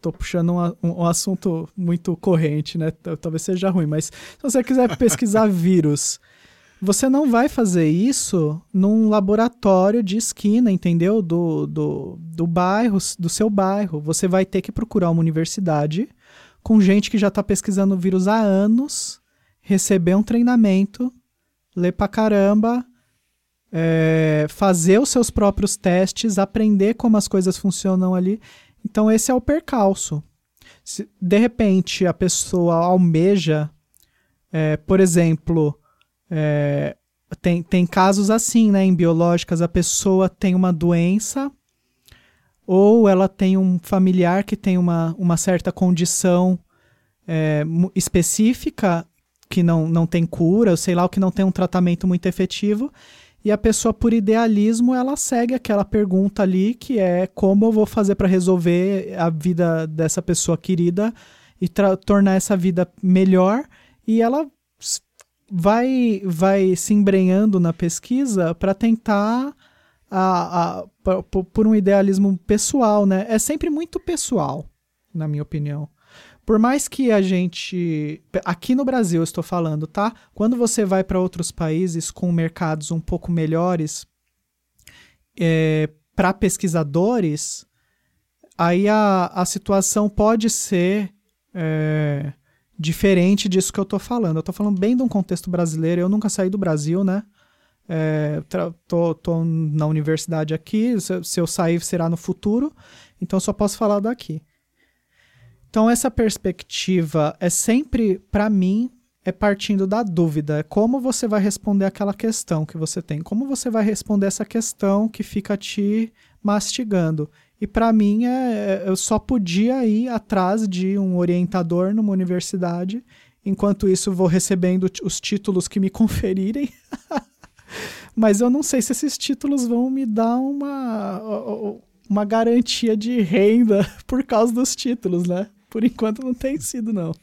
tô puxando um, um, assunto muito corrente, né? Talvez seja ruim, mas se você quiser pesquisar <laughs> vírus você não vai fazer isso num laboratório de esquina, entendeu? Do, do, do bairro, do seu bairro. Você vai ter que procurar uma universidade com gente que já está pesquisando o vírus há anos, receber um treinamento, ler pra caramba, é, fazer os seus próprios testes, aprender como as coisas funcionam ali. Então, esse é o percalço. Se, de repente, a pessoa almeja, é, por exemplo, é, tem, tem casos assim, né? Em biológicas, a pessoa tem uma doença ou ela tem um familiar que tem uma, uma certa condição é, específica que não, não tem cura, sei lá, ou que não tem um tratamento muito efetivo, e a pessoa, por idealismo, ela segue aquela pergunta ali, que é como eu vou fazer para resolver a vida dessa pessoa querida e tornar essa vida melhor, e ela vai, vai se embrenhando na pesquisa para tentar a, a, por um idealismo pessoal, né? É sempre muito pessoal, na minha opinião. Por mais que a gente. Aqui no Brasil estou falando, tá? Quando você vai para outros países com mercados um pouco melhores, é, para pesquisadores, aí a, a situação pode ser. É, diferente disso que eu tô falando. Eu tô falando bem de um contexto brasileiro. Eu nunca saí do Brasil, né? É, tô, tô na universidade aqui. Se, se eu sair, será no futuro. Então, só posso falar daqui. Então, essa perspectiva é sempre, para mim, é partindo da dúvida. É como você vai responder aquela questão que você tem. Como você vai responder essa questão que fica te mastigando. E para mim, é, eu só podia ir atrás de um orientador numa universidade. Enquanto isso, vou recebendo os títulos que me <laughs> conferirem. <laughs> Mas eu não sei se esses títulos vão me dar uma, uma garantia de renda <laughs> por causa dos títulos, né? Por enquanto não tem sido, não.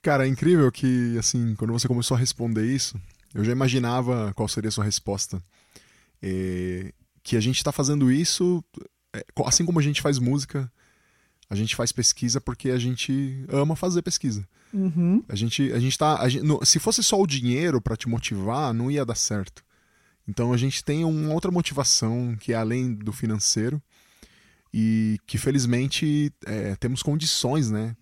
Cara, é incrível que, assim, quando você começou a responder isso, eu já imaginava qual seria a sua resposta. É, que a gente está fazendo isso, é, assim como a gente faz música, a gente faz pesquisa porque a gente ama fazer pesquisa. Uhum. A gente, a gente tá. A gente, no, se fosse só o dinheiro para te motivar, não ia dar certo. Então a gente tem uma outra motivação que é além do financeiro e que felizmente é, temos condições, né?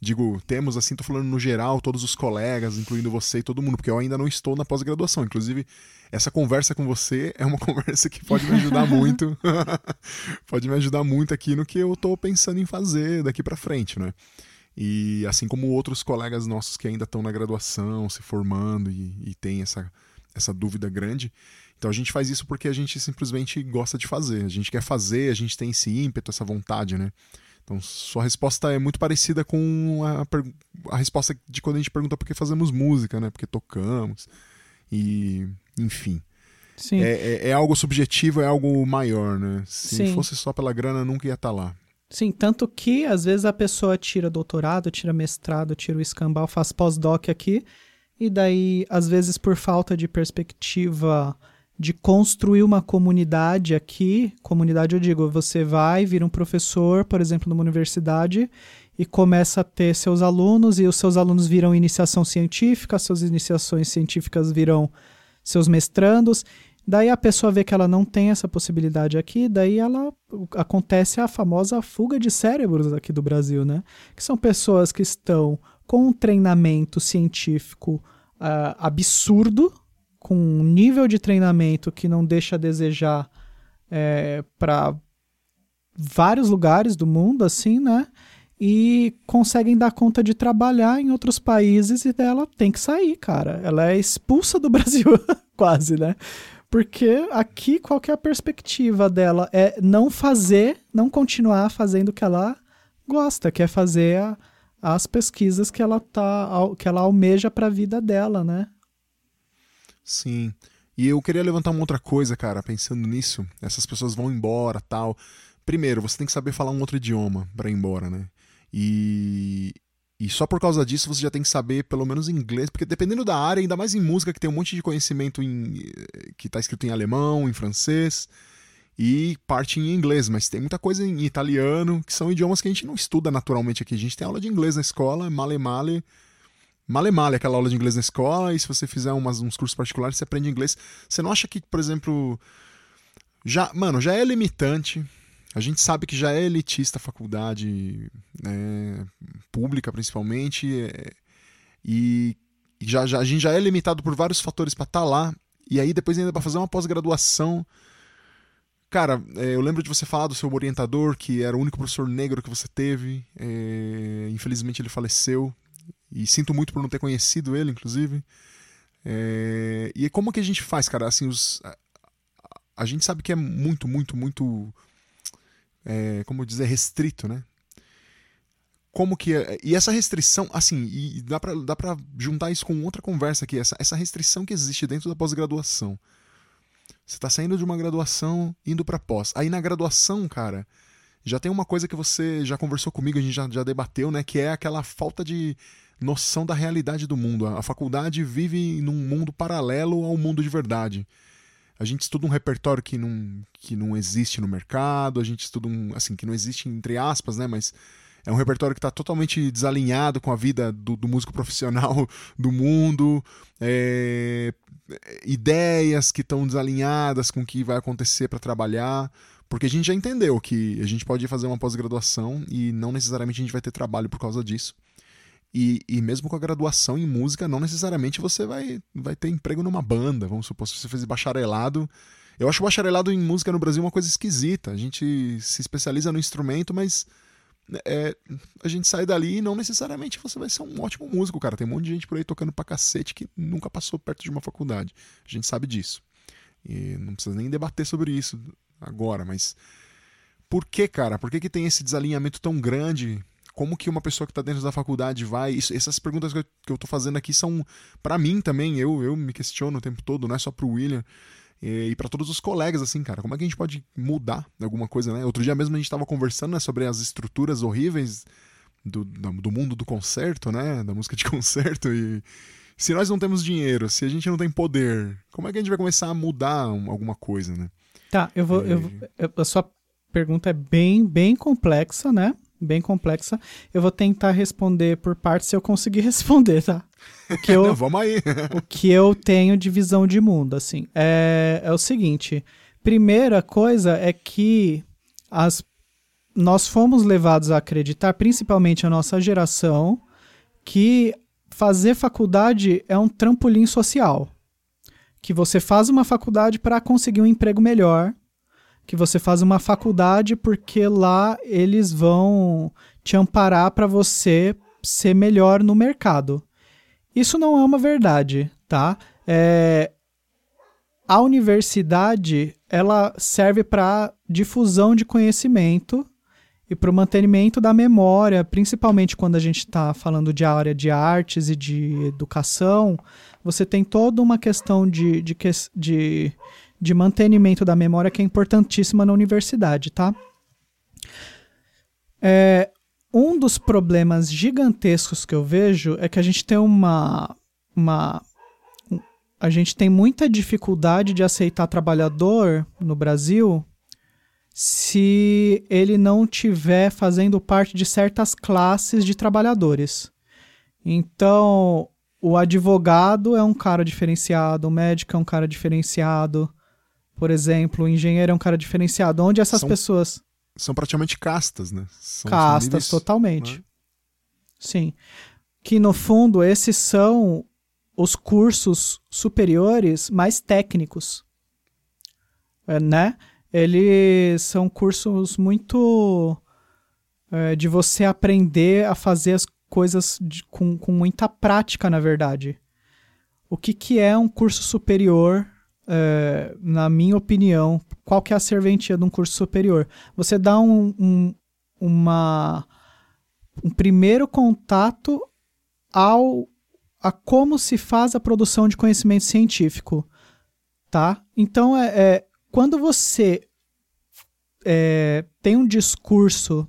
Digo, temos assim, tô falando no geral, todos os colegas, incluindo você e todo mundo, porque eu ainda não estou na pós-graduação. Inclusive, essa conversa com você é uma <laughs> conversa que pode me ajudar <laughs> muito. <laughs> pode me ajudar muito aqui no que eu tô pensando em fazer daqui para frente, né? E assim como outros colegas nossos que ainda estão na graduação, se formando e, e tem essa, essa dúvida grande. Então a gente faz isso porque a gente simplesmente gosta de fazer. A gente quer fazer, a gente tem esse ímpeto, essa vontade, né? Então, sua resposta é muito parecida com a, a resposta de quando a gente pergunta por que fazemos música, né? Porque tocamos. E, enfim. Sim. É, é, é algo subjetivo, é algo maior, né? Se Sim. fosse só pela grana, nunca ia estar lá. Sim, tanto que às vezes a pessoa tira doutorado, tira mestrado, tira o escambau, faz pós-doc aqui, e daí, às vezes, por falta de perspectiva de construir uma comunidade aqui, comunidade eu digo, você vai, vira um professor, por exemplo, numa universidade, e começa a ter seus alunos, e os seus alunos viram iniciação científica, suas iniciações científicas viram seus mestrandos, daí a pessoa vê que ela não tem essa possibilidade aqui, daí ela acontece a famosa fuga de cérebros aqui do Brasil, né? Que são pessoas que estão com um treinamento científico uh, absurdo, com um nível de treinamento que não deixa a desejar é, para vários lugares do mundo, assim, né? E conseguem dar conta de trabalhar em outros países e dela tem que sair, cara. Ela é expulsa do <laughs> Brasil, quase, né? Porque aqui qual é a perspectiva dela? É não fazer, não continuar fazendo o que ela gosta, que é fazer a, as pesquisas que ela tá, que ela almeja para a vida dela, né? Sim. E eu queria levantar uma outra coisa, cara, pensando nisso. Essas pessoas vão embora, tal. Primeiro, você tem que saber falar um outro idioma para ir embora, né? E e só por causa disso você já tem que saber pelo menos inglês, porque dependendo da área, ainda mais em música que tem um monte de conhecimento em, que está escrito em alemão, em francês e parte em inglês, mas tem muita coisa em italiano, que são idiomas que a gente não estuda naturalmente aqui. A gente tem aula de inglês na escola, male male, male male aquela aula de inglês na escola, e se você fizer umas, uns cursos particulares, você aprende inglês. Você não acha que, por exemplo, já, mano, já é limitante a gente sabe que já é elitista a faculdade né, pública, principalmente, é, e já, já, a gente já é limitado por vários fatores para estar tá lá, e aí depois ainda para fazer uma pós-graduação. Cara, é, eu lembro de você falar do seu orientador, que era o único professor negro que você teve. É, infelizmente ele faleceu. E sinto muito por não ter conhecido ele, inclusive. É, e como que a gente faz, cara? Assim, os, a, gente sabe que é muito, muito, muito é, como dizer, restrito, né? Como que. É, e essa restrição, assim, e dá pra, dá pra juntar isso com outra conversa aqui, essa, essa restrição que existe dentro da pós-graduação. Você está saindo de uma graduação, indo para pós. Aí na graduação, cara, já tem uma coisa que você já conversou comigo, a gente já, já debateu, né? Que é aquela falta de noção da realidade do mundo. A faculdade vive num mundo paralelo ao mundo de verdade a gente estuda um repertório que não, que não existe no mercado, a gente estuda um, assim, que não existe entre aspas, né, mas é um repertório que está totalmente desalinhado com a vida do, do músico profissional <laughs> do mundo, é, ideias que estão desalinhadas com o que vai acontecer para trabalhar, porque a gente já entendeu que a gente pode fazer uma pós-graduação e não necessariamente a gente vai ter trabalho por causa disso. E, e mesmo com a graduação em música, não necessariamente você vai, vai ter emprego numa banda. Vamos supor, se você fez bacharelado. Eu acho o bacharelado em música no Brasil uma coisa esquisita. A gente se especializa no instrumento, mas é, a gente sai dali e não necessariamente você vai ser um ótimo músico, cara. Tem um monte de gente por aí tocando pra cacete que nunca passou perto de uma faculdade. A gente sabe disso. E não precisa nem debater sobre isso agora, mas. Por que, cara? Por que, que tem esse desalinhamento tão grande como que uma pessoa que está dentro da faculdade vai. Isso, essas perguntas que eu, estou fazendo aqui são para mim também. Eu, eu me questiono o tempo todo, não é só para o William. E, e para todos os colegas, assim, cara, como é que a gente pode mudar alguma coisa, né? Outro dia mesmo a gente tava conversando né, sobre as estruturas horríveis do, do mundo do concerto, né? Da música de <laughs> concerto e se nós não temos dinheiro, se a gente não tem poder, como é que a gente vai começar a mudar alguma coisa, né? Tá, eu vou. E... Eu, a sua pergunta é bem, bem complexa, né? Bem complexa. Eu vou tentar responder por partes se eu conseguir <laughs> responder, tá? O que eu, não, vamos aí. <laughs> o que eu tenho de visão de mundo, assim, é, é o seguinte. Primeira coisa é que as, nós fomos levados a acreditar, principalmente a nossa geração, que fazer faculdade é um trampolim social. Que você faz uma faculdade para conseguir um emprego melhor, que você faz uma faculdade porque lá eles vão te amparar para você ser melhor no mercado. Isso não é uma verdade, tá? É, a universidade ela serve para difusão de conhecimento e para o mantenimento da memória, principalmente quando a gente está falando de área de artes e de educação, você tem toda uma questão de, de, de, de mantenimento da memória que é importantíssima na universidade, tá? É, um dos problemas gigantescos que eu vejo é que a gente tem uma, uma a gente tem muita dificuldade de aceitar trabalhador no Brasil se ele não tiver fazendo parte de certas classes de trabalhadores. Então, o advogado é um cara diferenciado, o médico é um cara diferenciado, por exemplo, o engenheiro é um cara diferenciado. Onde essas são, pessoas. São praticamente castas, né? São, castas, são níveis, totalmente. Né? Sim. Que no fundo, esses são os cursos superiores mais técnicos. É, né? eles são cursos muito é, de você aprender a fazer as coisas de, com, com muita prática, na verdade. O que, que é um curso superior, é, na minha opinião? Qual que é a serventia de um curso superior? Você dá um, um, uma, um primeiro contato ao a como se faz a produção de conhecimento científico, tá? Então é, é quando você é, tem um discurso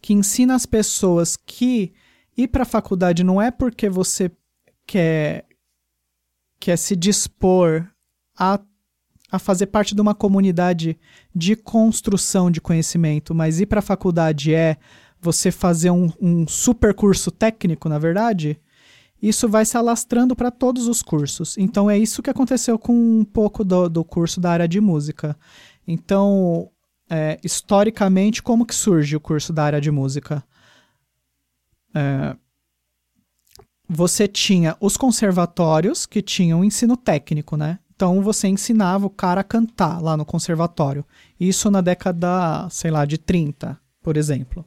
que ensina as pessoas que ir para a faculdade não é porque você quer, quer se dispor a, a fazer parte de uma comunidade de construção de conhecimento, mas ir para a faculdade é você fazer um, um super curso técnico, na verdade, isso vai se alastrando para todos os cursos. Então é isso que aconteceu com um pouco do, do curso da área de música. Então, é, historicamente, como que surge o curso da área de música? É, você tinha os conservatórios que tinham ensino técnico, né? Então você ensinava o cara a cantar lá no conservatório. Isso na década, sei lá, de 30, por exemplo.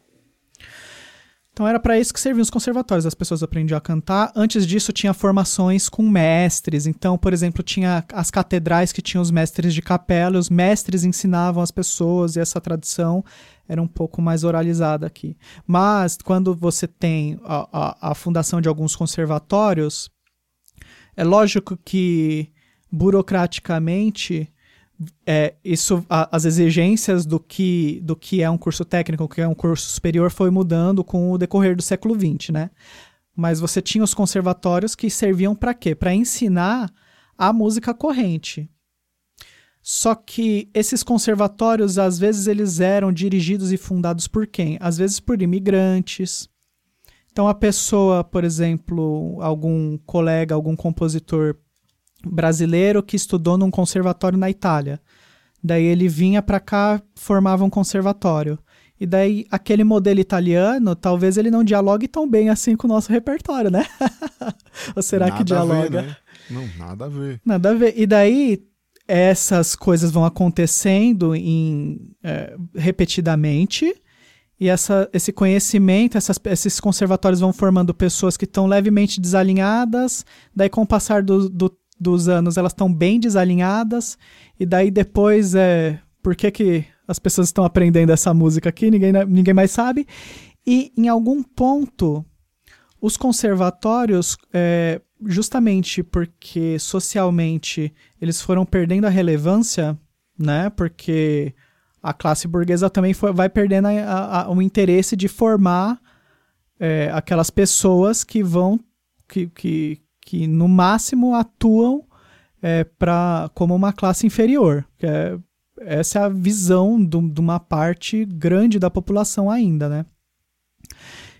Então era para isso que serviam os conservatórios. As pessoas aprendiam a cantar. Antes disso tinha formações com mestres. Então, por exemplo, tinha as catedrais que tinham os mestres de capela. Os mestres ensinavam as pessoas e essa tradição era um pouco mais oralizada aqui. Mas quando você tem a, a, a fundação de alguns conservatórios, é lógico que burocraticamente é, isso, a, as exigências do que, do que é um curso técnico, que é um curso superior, foi mudando com o decorrer do século XX, né? Mas você tinha os conservatórios que serviam para quê? Para ensinar a música corrente. Só que esses conservatórios, às vezes, eles eram dirigidos e fundados por quem? Às vezes por imigrantes. Então, a pessoa, por exemplo, algum colega, algum compositor brasileiro que estudou num conservatório na Itália. Daí ele vinha para cá, formava um conservatório. E daí aquele modelo italiano, talvez ele não dialogue tão bem assim com o nosso repertório, né? <laughs> Ou será nada que dialoga? Ver, né? Não, nada a ver. Nada a ver. E daí essas coisas vão acontecendo em, é, repetidamente e essa, esse conhecimento, essas, esses conservatórios vão formando pessoas que estão levemente desalinhadas, daí com o passar do, do dos anos elas estão bem desalinhadas, e daí depois é. Por que, que as pessoas estão aprendendo essa música aqui? Ninguém, ninguém mais sabe. E em algum ponto, os conservatórios, é, justamente porque socialmente eles foram perdendo a relevância, né? Porque a classe burguesa também foi, vai perdendo a, a, o interesse de formar é, aquelas pessoas que vão, que, que, que no máximo atuam é, pra, como uma classe inferior. É, essa é a visão do, de uma parte grande da população ainda, né?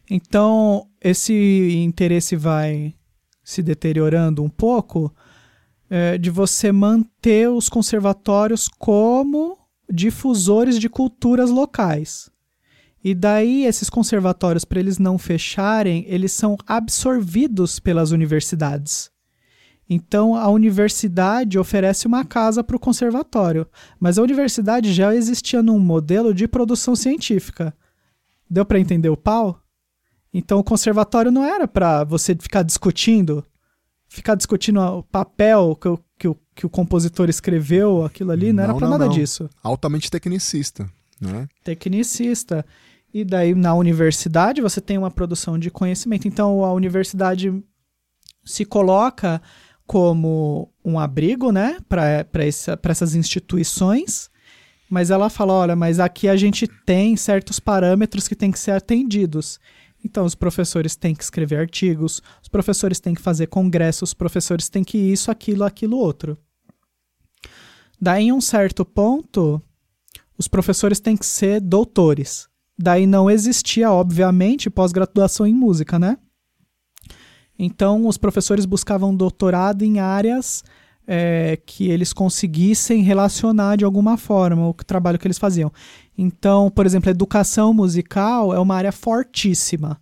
Então, esse interesse vai se deteriorando um pouco é, de você manter os conservatórios como difusores de culturas locais. E daí esses conservatórios, para eles não fecharem, eles são absorvidos pelas universidades. Então a universidade oferece uma casa para o conservatório, mas a universidade já existia num modelo de produção científica. Deu para entender o pau? Então o conservatório não era para você ficar discutindo, ficar discutindo o papel que o, que o, que o compositor escreveu, aquilo ali, não, não era para nada não. disso. Altamente tecnicista, né? Tecnicista. E daí na universidade você tem uma produção de conhecimento. Então a universidade se coloca como um abrigo, né, para essa, essas instituições, mas ela fala, olha, mas aqui a gente tem certos parâmetros que têm que ser atendidos. Então, os professores têm que escrever artigos, os professores têm que fazer congressos, os professores têm que isso, aquilo, aquilo, outro. Daí, em um certo ponto, os professores têm que ser doutores. Daí não existia, obviamente, pós-graduação em música, né? Então, os professores buscavam doutorado em áreas é, que eles conseguissem relacionar de alguma forma o trabalho que eles faziam. Então, por exemplo, a educação musical é uma área fortíssima.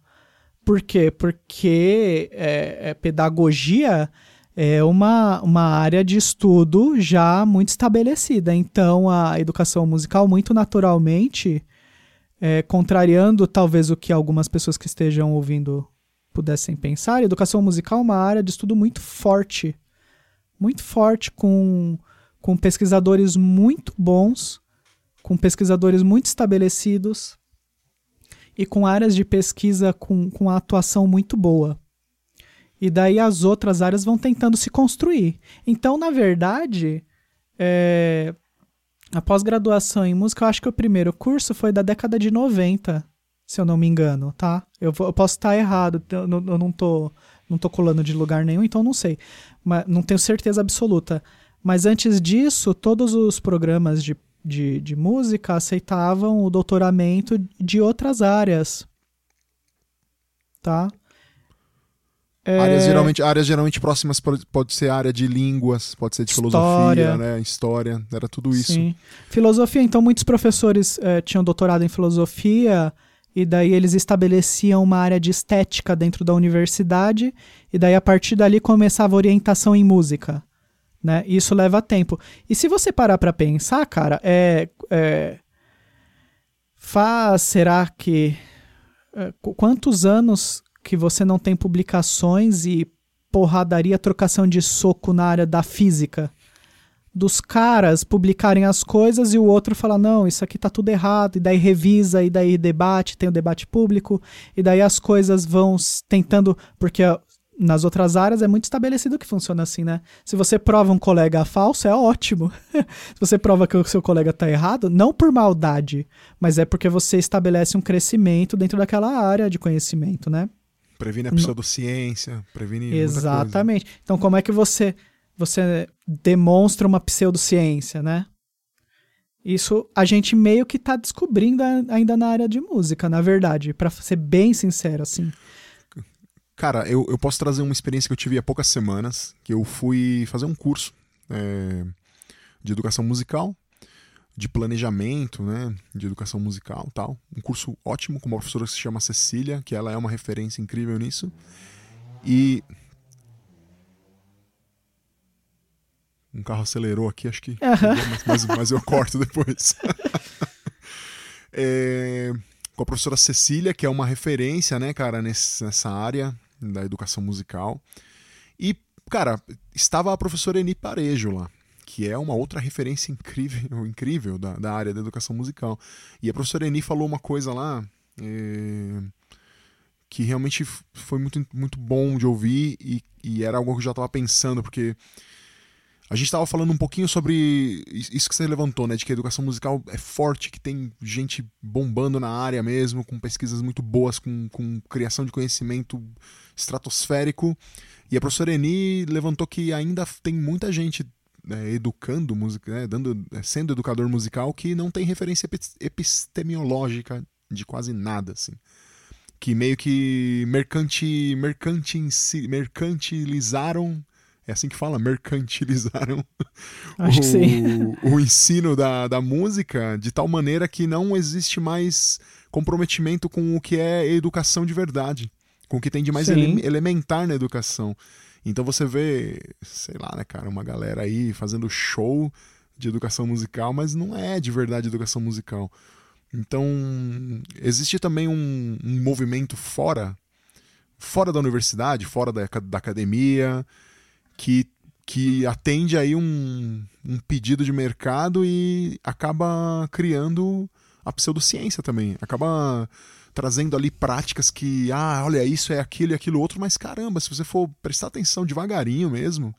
Por quê? Porque é, é, pedagogia é uma, uma área de estudo já muito estabelecida. Então, a educação musical, muito naturalmente, é, contrariando talvez o que algumas pessoas que estejam ouvindo pudessem pensar, a educação musical é uma área de estudo muito forte, muito forte, com, com pesquisadores muito bons, com pesquisadores muito estabelecidos e com áreas de pesquisa com, com atuação muito boa. E daí as outras áreas vão tentando se construir. Então, na verdade, é, a pós-graduação em música, eu acho que o primeiro curso foi da década de 90, se eu não me engano, tá? Eu, eu posso estar errado, eu, eu não tô, não tô colando de lugar nenhum, então não sei. Mas não tenho certeza absoluta. Mas antes disso, todos os programas de, de, de música aceitavam o doutoramento de outras áreas. Tá? É... Áreas, geralmente, áreas geralmente próximas pode, ser área de línguas, pode ser de História. filosofia, né? História, era tudo isso. Sim. Filosofia, então muitos professores é, tinham doutorado em filosofia e daí eles estabeleciam uma área de estética dentro da universidade, e daí a partir dali começava a orientação em música. Né? Isso leva tempo. E se você parar para pensar, cara, é, é faz, será que é, quantos anos que você não tem publicações e porradaria, trocação de soco na área da física? dos caras publicarem as coisas e o outro falar, não, isso aqui tá tudo errado, e daí revisa, e daí debate, tem o debate público, e daí as coisas vão tentando, porque nas outras áreas é muito estabelecido que funciona assim, né? Se você prova um colega falso, é ótimo. <laughs> Se você prova que o seu colega tá errado, não por maldade, mas é porque você estabelece um crescimento dentro daquela área de conhecimento, né? Previne a pseudociência, previne Exatamente. Então, como é que você você demonstra uma pseudociência, né? Isso a gente meio que tá descobrindo ainda na área de música, na verdade, para ser bem sincero, assim. Cara, eu, eu posso trazer uma experiência que eu tive há poucas semanas, que eu fui fazer um curso é, de educação musical, de planejamento, né, de educação musical tal. Um curso ótimo com uma professora que se chama Cecília, que ela é uma referência incrível nisso. E um carro acelerou aqui, acho que. <laughs> Uhum. Mas, mas, eu corto depois. <laughs> é, com a professora Cecília, que é uma referência, né, cara, nesse, nessa área da educação musical. E, cara, estava a professora Eni Parejo lá, que é uma outra referência incrível, <laughs> incrível da, da área da educação musical. E a professora Eni falou uma coisa lá. É, que realmente foi muito, muito bom de ouvir e, e era algo que eu já estava pensando, porque a gente estava falando um pouquinho sobre isso que você levantou, né? De que a educação musical é forte, que tem gente bombando na área mesmo, com pesquisas muito boas, com, com criação de conhecimento estratosférico. E a professora Eni levantou que ainda tem muita gente né, educando música, né, dando, é, sendo educador musical que não tem referência epistemológica de quase nada, assim. Que meio que mercanti, mercanti, mercantilizaram é assim que fala? Mercantilizaram <laughs> o, o, ensino da, da música de tal maneira que não existe mais comprometimento com o que é educação de verdade, com o que tem de mais ele, elementar na educação. Então você vê, sei lá, né, cara, uma galera aí fazendo show de educação musical, mas não é de verdade educação musical. Então, existe também um, um movimento fora, fora da universidade, fora da, da academia, que, que atende aí um, um pedido de mercado e acaba criando a pseudociência também. Acaba trazendo ali práticas que, ah, olha, isso é aquilo e aquilo outro, mas caramba, se você for prestar atenção devagarinho mesmo,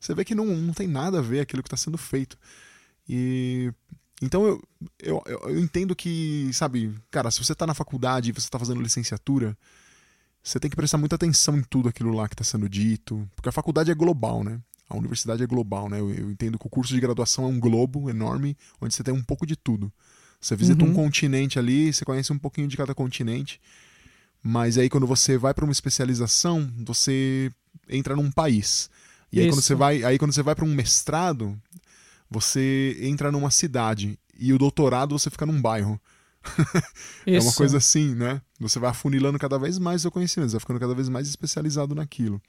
você vê que não, não tem nada a ver aquilo que está sendo feito. E. Então eu, eu, eu entendo que, sabe, cara, se você está na faculdade e você está fazendo licenciatura, você tem que prestar muita atenção em tudo aquilo lá que está sendo dito, porque a faculdade é global, né? A universidade é global, né? Eu, eu, entendo que o curso de graduação é um globo enorme, onde você tem um pouco de tudo. Você visita uhum. um continente ali, você conhece um pouquinho de cada continente, mas aí quando você vai para uma especialização, você entra num país. E aí quando você vai, aí quando você vai para um mestrado, você entra numa cidade e o doutorado você fica num bairro. <laughs> é uma coisa assim, né? Você vai afunilando cada vez mais o seu conhecimento, você vai ficando cada vez mais especializado naquilo.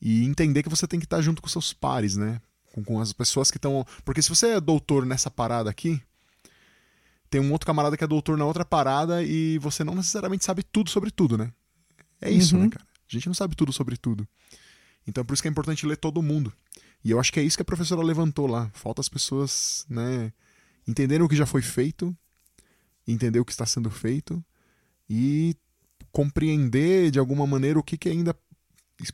E entender que você tem que estar junto com seus pares, né? Com, com as pessoas que estão. Porque se você é doutor nessa parada aqui, tem um outro camarada que é doutor na outra parada e você não necessariamente sabe tudo sobre tudo, né? É isso, né, uhum. né, cara? A gente não sabe tudo sobre tudo. Então por isso que é importante ler todo mundo. E eu acho que é isso que a professora levantou lá. Falta as pessoas, né, entenderem o que já foi feito entender o que está sendo feito e compreender de alguma maneira o que, que ainda.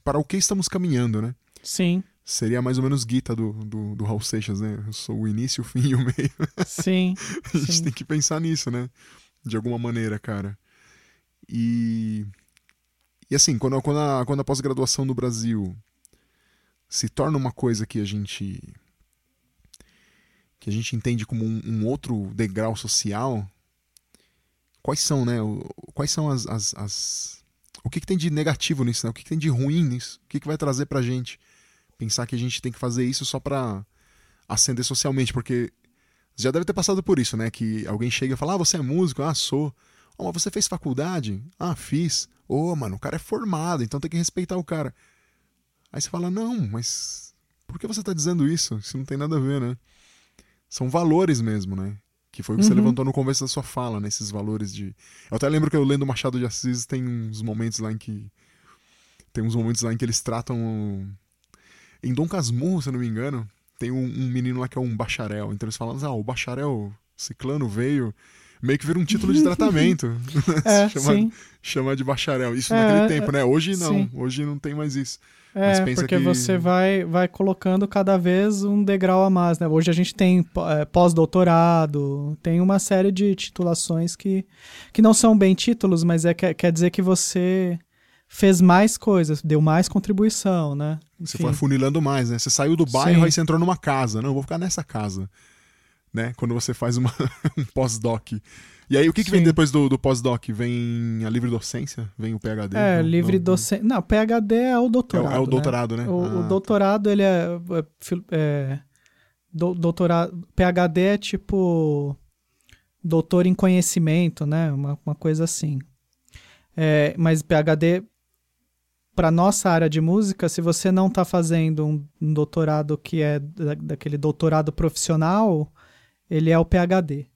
para o que estamos caminhando, né? Sim. Seria mais ou menos guita do, do, do Raul Seixas, né? Eu sou o início, o fim e o meio. Sim. <laughs> a gente sim. tem que pensar nisso, né? De alguma maneira, cara. E. E assim, quando, quando a, quando a pós-graduação no Brasil se torna uma coisa que a gente. que a gente entende como um, um outro degrau social, quais são, né? Quais são as. as, as... O que, que, tem de negativo nisso, né? O que, que tem de ruim nisso? O que, que vai trazer pra gente? Pensar que a gente tem que fazer isso só pra ascender socialmente, porque você já deve ter passado por isso, né? Que alguém chega e fala: Ah, você é músico? Ah, sou. Oh, mas você fez faculdade? Ah, fiz. Ô, oh, mano, o cara é formado, então tem que respeitar o cara. Aí você fala: Não, mas por que você tá dizendo isso? Isso não tem nada a ver, né? São valores mesmo, né? Que foi o que uhum. você levantou no começo da sua fala, nesses né? valores de. Eu até lembro que eu lendo Machado de Assis tem uns momentos lá em que. Tem uns momentos lá em que eles tratam. Em Dom Casmurro, se eu não me engano, tem um, um menino lá que é um bacharel. Então eles falam, ah, o bacharel ciclano veio meio que vira um título de tratamento. <laughs> <laughs> é, chama, sim. chama de bacharel. Isso é, naquele tempo, né? Hoje não. Sim. Hoje não tem mais isso. É, porque que... você vai, vai colocando cada vez um degrau a mais, né? Hoje a gente tem é, pós-doutorado, tem uma série de titulações que, que não são bem títulos, mas é, quer, quer dizer que você fez mais coisas, deu mais contribuição, né? Enfim. Você foi afunilando mais, né? Você saiu do bairro, Sim. aí você entrou numa casa. Não, eu vou ficar nessa casa né? Quando você faz uma, <laughs> um pós-doc. E aí, o que, que vem depois do, do pós-doc? Vem a livre docência? Vem o PHD? É, não, livre docência. Não, PHD é o doutorado. É, é o doutorado, né? né? O, ah, o, doutorado, ele é. é, é do, doutorado. PHD é tipo. Doutor em conhecimento, né? Uma, uma coisa assim. É, mas PHD, para nossa área de música, se você não está fazendo um, um, doutorado que é da, daquele doutorado profissional, ele é o PhD.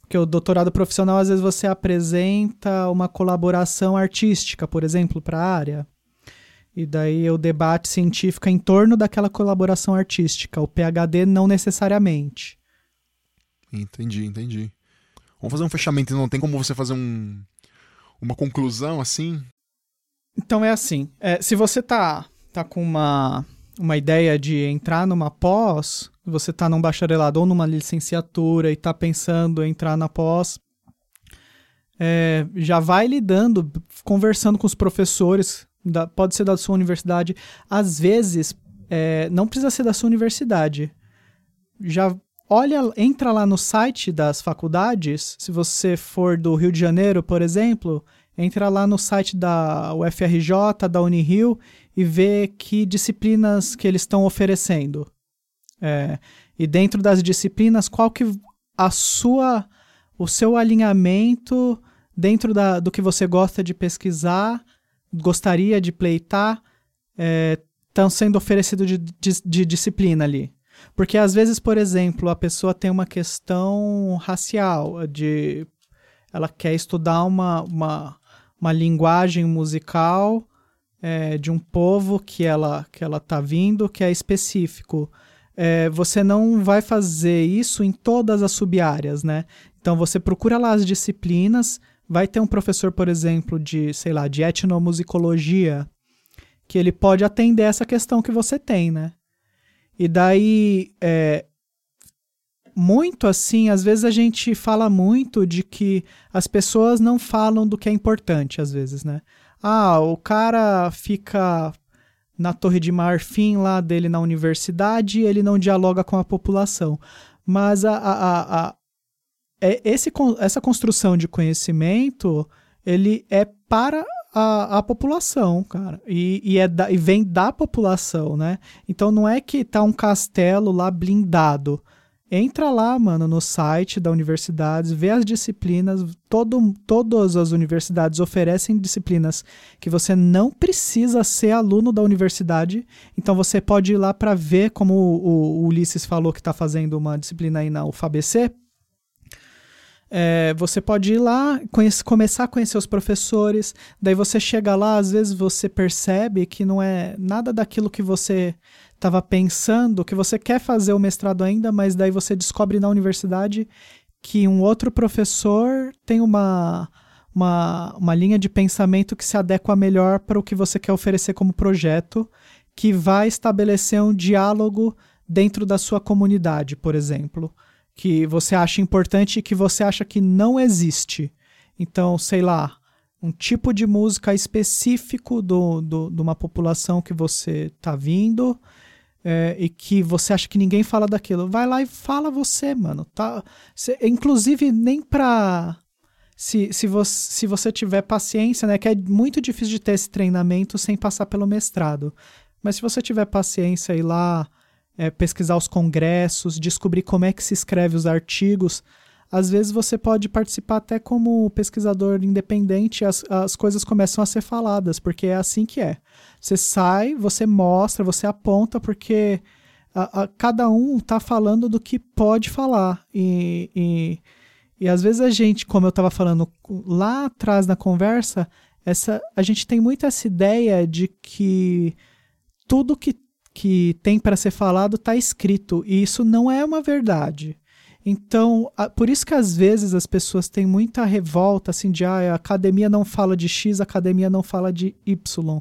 Porque o doutorado profissional, às vezes, você apresenta uma colaboração artística, por exemplo, para a área. E daí o debate científico é em torno daquela colaboração artística. O PhD não necessariamente. Entendi, entendi. Vamos fazer um fechamento, não tem como você fazer um, uma conclusão assim? Então é assim, é, se você tá, tá com uma, uma ideia de entrar numa pós, você tá num bacharelado ou numa licenciatura e tá pensando em entrar na pós, é, já vai lidando, conversando com os professores, da, pode ser da sua universidade. Às vezes, é, não precisa ser da sua universidade. Já olha, entra lá no site das faculdades. Se você for do Rio de Janeiro, por exemplo, entra lá no site da UFRJ, da Unirio e vê que disciplinas que eles estão oferecendo. É, e dentro das disciplinas, qual que a sua, o seu alinhamento dentro da, do que você gosta de pesquisar, gostaria de pleitar, estão é, sendo oferecidos de, de, de disciplina ali. Porque às vezes, por exemplo, a pessoa tem uma questão racial, de ela quer estudar uma, uma, uma linguagem musical é, de um povo que ela que ela está vindo, que é específico. É, você não vai fazer isso em todas as subáreas, né? Então você procura lá as disciplinas, vai ter um professor, por exemplo, de, sei lá, de etnomusicologia, que ele pode atender essa questão que você tem, né? E daí, é, muito assim, às vezes a gente fala muito de que as pessoas não falam do que é importante, às vezes, né? Ah, o cara fica na Torre de Marfim lá dele na universidade ele não dialoga com a população. Mas a, a, a, é esse, essa construção de conhecimento ele é para a, a população, cara. E, e, é da, e vem da população, né? Então não é que tá um castelo lá blindado. Entra lá, mano, no site da universidade, vê as disciplinas. Todo, todas as universidades oferecem disciplinas que você não precisa ser aluno da universidade. Então você pode ir lá para ver, como o, o Ulisses falou que está fazendo uma disciplina aí na UFABC é, você pode ir lá, conhece, começar a conhecer os professores, daí você chega lá, às vezes você percebe que não é nada daquilo que você estava pensando, que você quer fazer o mestrado ainda, mas daí você descobre na universidade que um outro professor tem uma, uma, uma linha de pensamento que se adequa melhor para o que você quer oferecer como projeto, que vai estabelecer um diálogo dentro da sua comunidade, por exemplo que você acha importante e que você acha que não existe. Então, sei lá, um tipo de música específico do, do, de uma população que você está vindo é, e que você acha que ninguém fala daquilo. Vai lá e fala você, mano. Tá? Cê, inclusive, nem pra. Se, se, você, se você tiver paciência, né? Que é muito difícil de ter esse treinamento sem passar pelo mestrado. Mas se você tiver paciência e lá é, pesquisar os congressos, descobrir como é que se escreve os artigos. Às vezes você pode participar até como pesquisador independente, as, as coisas começam a ser faladas, porque é assim que é. Você sai, você mostra, você aponta, porque a, a, cada um está falando do que pode falar. E, e, e às vezes a gente, como eu estava falando lá atrás na conversa, essa, a gente tem muito essa ideia de que tudo que que tem para ser falado está escrito, e isso não é uma verdade. Então, a, por isso que às vezes as pessoas têm muita revolta, assim, de ah, a academia não fala de X, a academia não fala de Y.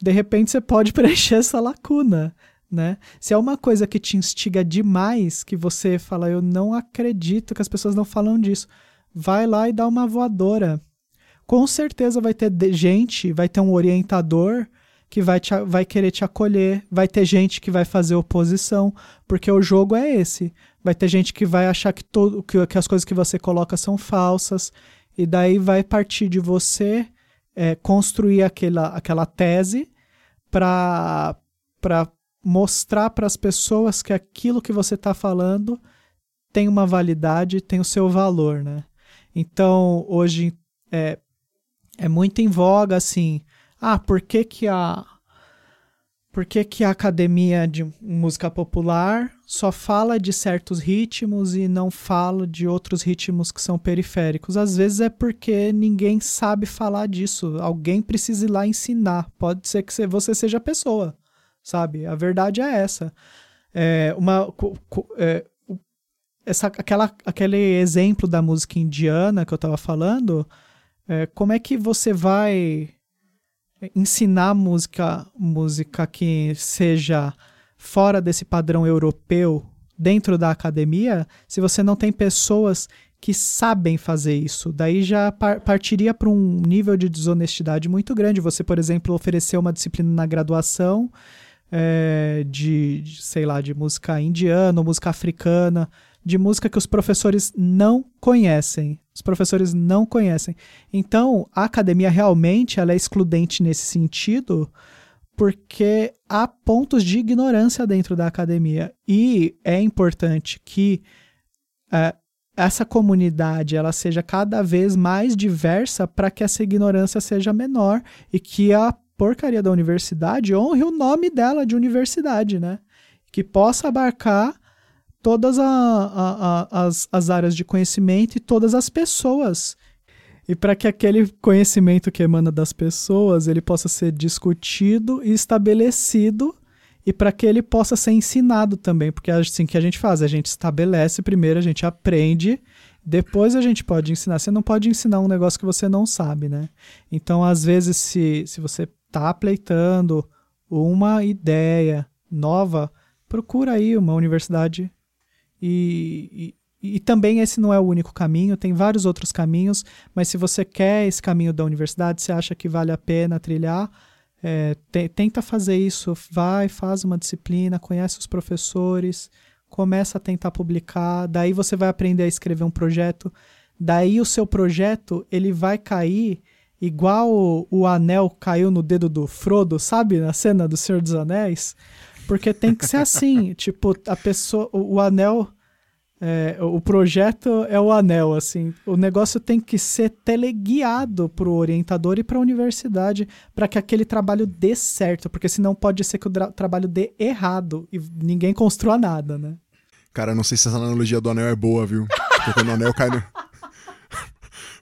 De repente você pode <laughs> preencher essa lacuna, né? Se é uma coisa que te instiga demais, que você fala, eu não acredito que as pessoas não falam disso, vai lá e dá uma voadora. Com certeza vai ter gente, vai ter um orientador que vai, te, vai querer te acolher, vai ter gente que vai fazer oposição, porque o jogo é esse. Vai ter gente que vai achar que, todo, que, que as coisas que você coloca são falsas, e daí vai partir de você é, construir aquela, aquela tese para mostrar para as pessoas que aquilo que você está falando tem uma validade, tem o seu valor, né? Então, hoje é, é muito em voga, assim, ah, por que que a por que, que a academia de música popular só fala de certos ritmos e não fala de outros ritmos que são periféricos? Às vezes é porque ninguém sabe falar disso. Alguém precisa ir lá ensinar. Pode ser que você seja a pessoa, sabe? A verdade é essa. É uma, é, essa, aquela, aquele exemplo da música indiana que eu estava falando é, como é que você vai ensinar música, música que seja fora desse padrão europeu dentro da academia se você não tem pessoas que sabem fazer isso. Daí já par partiria para um nível de desonestidade muito grande. Você, por exemplo, oferecer uma disciplina na graduação é, de, de, sei lá, de música indiana, música africana, de música que os professores não conhecem. Os professores não conhecem. Então, a academia realmente ela é excludente nesse sentido, porque há pontos de ignorância dentro da academia. E é importante que é, essa comunidade ela seja cada vez mais diversa para que essa ignorância seja menor e que a porcaria da universidade honre o nome dela de universidade, né? Que possa abarcar todas a, a, a, as, as áreas de conhecimento e todas as pessoas. E para que aquele conhecimento que emana das pessoas ele possa ser discutido e estabelecido e para que ele possa ser ensinado também, porque é assim que a gente faz, a gente estabelece primeiro, a gente aprende, depois a gente pode ensinar. Você não pode ensinar um negócio que você não sabe, né? Então, às vezes, se, se você está pleitando uma ideia nova, procura aí uma universidade e, e, também esse não é o único caminho, tem vários outros caminhos, mas se você quer esse caminho da universidade, você acha que vale a pena trilhar, é, te, tenta fazer isso, vai, faz uma disciplina, conhece os professores, começa a tentar publicar, daí você vai aprender a escrever um projeto, daí o seu projeto ele vai cair igual o, o anel caiu no dedo do Frodo, sabe, na cena do Senhor dos Anéis, porque tem que ser assim, <laughs> tipo, a pessoa, o, o anel, é, o projeto é o anel, assim, o negócio tem que ser teleguiado para o orientador e para a universidade para que aquele trabalho dê certo, porque senão pode ser que o trabalho dê errado e ninguém construa nada, né? Cara, não sei se essa analogia do anel é boa, viu? Porque quando o anel cai no...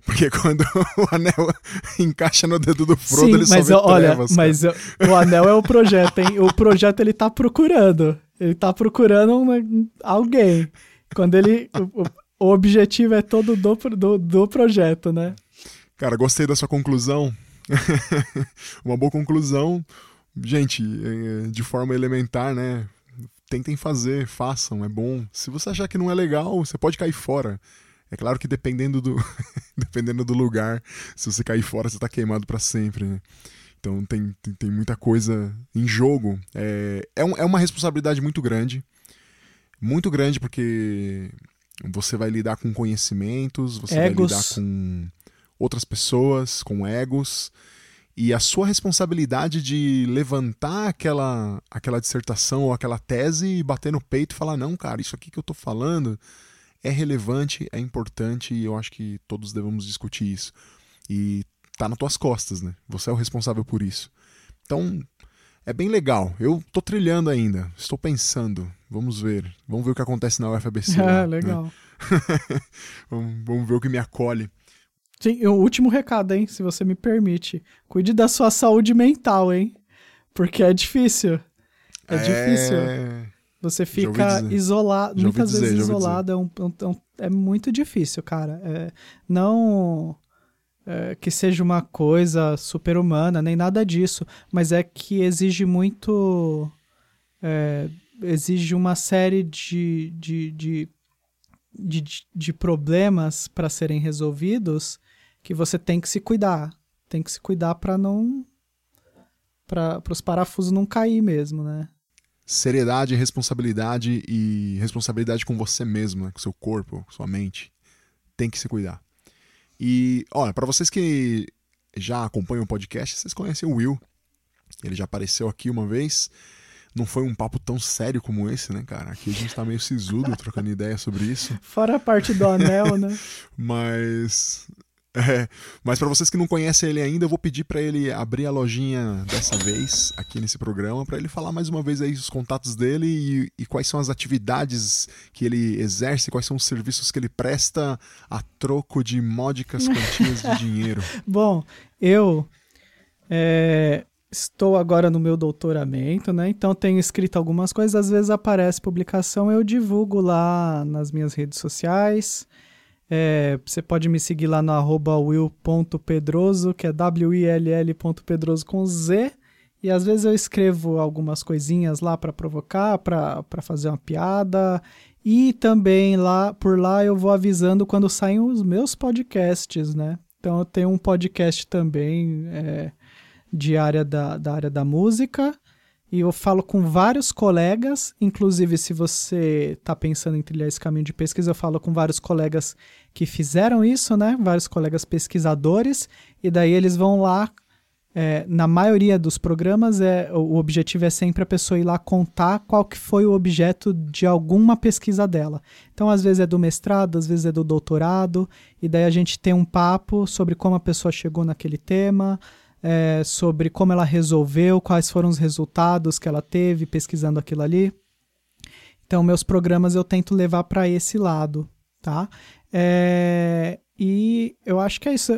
Porque <laughs> quando o anel <laughs> encaixa no dedo do Frodo, Sim, ele mas só eu, olha, trevas, mas eu, o anel é o projeto, hein? O projeto ele tá procurando. Ele tá procurando uma, alguém. Quando ele. O, o, objetivo é todo do, do, do projeto, né? Cara, gostei da sua conclusão. <laughs> uma boa conclusão. Gente, é, de forma elementar, né? Tentem fazer, façam, é bom. Se você achar que não é legal, você pode cair fora. É claro que dependendo do, <laughs> dependendo do lugar, se você cair fora, você tá queimado para sempre, né? Então tem, tem, tem, muita coisa em jogo. É, é, um, é uma responsabilidade muito grande. Muito grande porque você vai lidar com conhecimentos, você egos. vai lidar com outras pessoas, com egos. E a sua responsabilidade de levantar aquela, aquela dissertação ou aquela tese e bater no peito e falar: não, cara, isso aqui que eu tô falando é relevante, é importante e eu acho que todos devemos discutir isso. E tá nas tuas costas, né? Você é o responsável por isso. Então, é bem legal. Eu tô trilhando ainda, estou pensando. Vamos ver. Vamos ver o que acontece na UFABC. É, <laughs> lá, legal. Né? <laughs> vamos, vamos ver o que me acolhe. Sim, o último recado, hein? Se você me permite. Cuide da sua saúde mental, hein? Porque é difícil. É, é... difícil. Você fica isolado, muitas dizer, vezes isolado, é, um, um, é, muito difícil, cara. É, não é, que seja uma coisa super-humana, nem nada disso, mas é que exige muito. É, exige uma série de, de, de, de, de problemas para serem resolvidos que você tem que se cuidar. Tem que se cuidar para não. para os parafusos não cair mesmo, né? Seriedade, responsabilidade e responsabilidade com você mesmo, né? com seu corpo, com sua mente. Tem que se cuidar. E, olha, para vocês que já acompanham o podcast, vocês conhecem o Will. Ele já apareceu aqui uma vez. Não foi um papo tão sério como esse, né, cara? Aqui a gente tá meio sisudo trocando <laughs> ideia sobre isso. Fora a parte do anel, né? <laughs> Mas é, <laughs> mas para vocês que não conhecem ele ainda, eu vou pedir para ele abrir a lojinha dessa vez aqui nesse programa, para ele falar mais uma vez aí os contatos dele e, e, quais são as atividades que ele exerce, quais são os serviços que ele presta a troco de módicas quantias de <laughs> dinheiro. Bom, eu é, estou agora no meu doutoramento, né? Então tenho escrito algumas coisas, às vezes aparece publicação, eu divulgo lá nas minhas redes sociais. É, você pode me seguir lá no will.pedroso, que é W-I-L-L.pedroso com Z. E às vezes eu escrevo algumas coisinhas lá para provocar, para fazer uma piada. E também lá por lá eu vou avisando quando saem os meus podcasts, né? Então eu tenho um podcast também é, de área da, da área da música. E eu falo com vários colegas, inclusive se você está pensando em trilhar esse caminho de pesquisa, eu falo com vários colegas que fizeram isso, né? Vários colegas pesquisadores, e daí eles vão lá. É, na maioria dos programas, é, o objetivo é sempre a pessoa ir lá contar qual que foi o objeto de alguma pesquisa dela. Então, às vezes é do mestrado, às vezes é do doutorado, e daí a gente tem um papo sobre como a pessoa chegou naquele tema, é, sobre como ela resolveu, quais foram os resultados que ela teve pesquisando aquilo ali. Então, meus programas eu tento levar para esse lado, tá? É, e eu acho que é isso.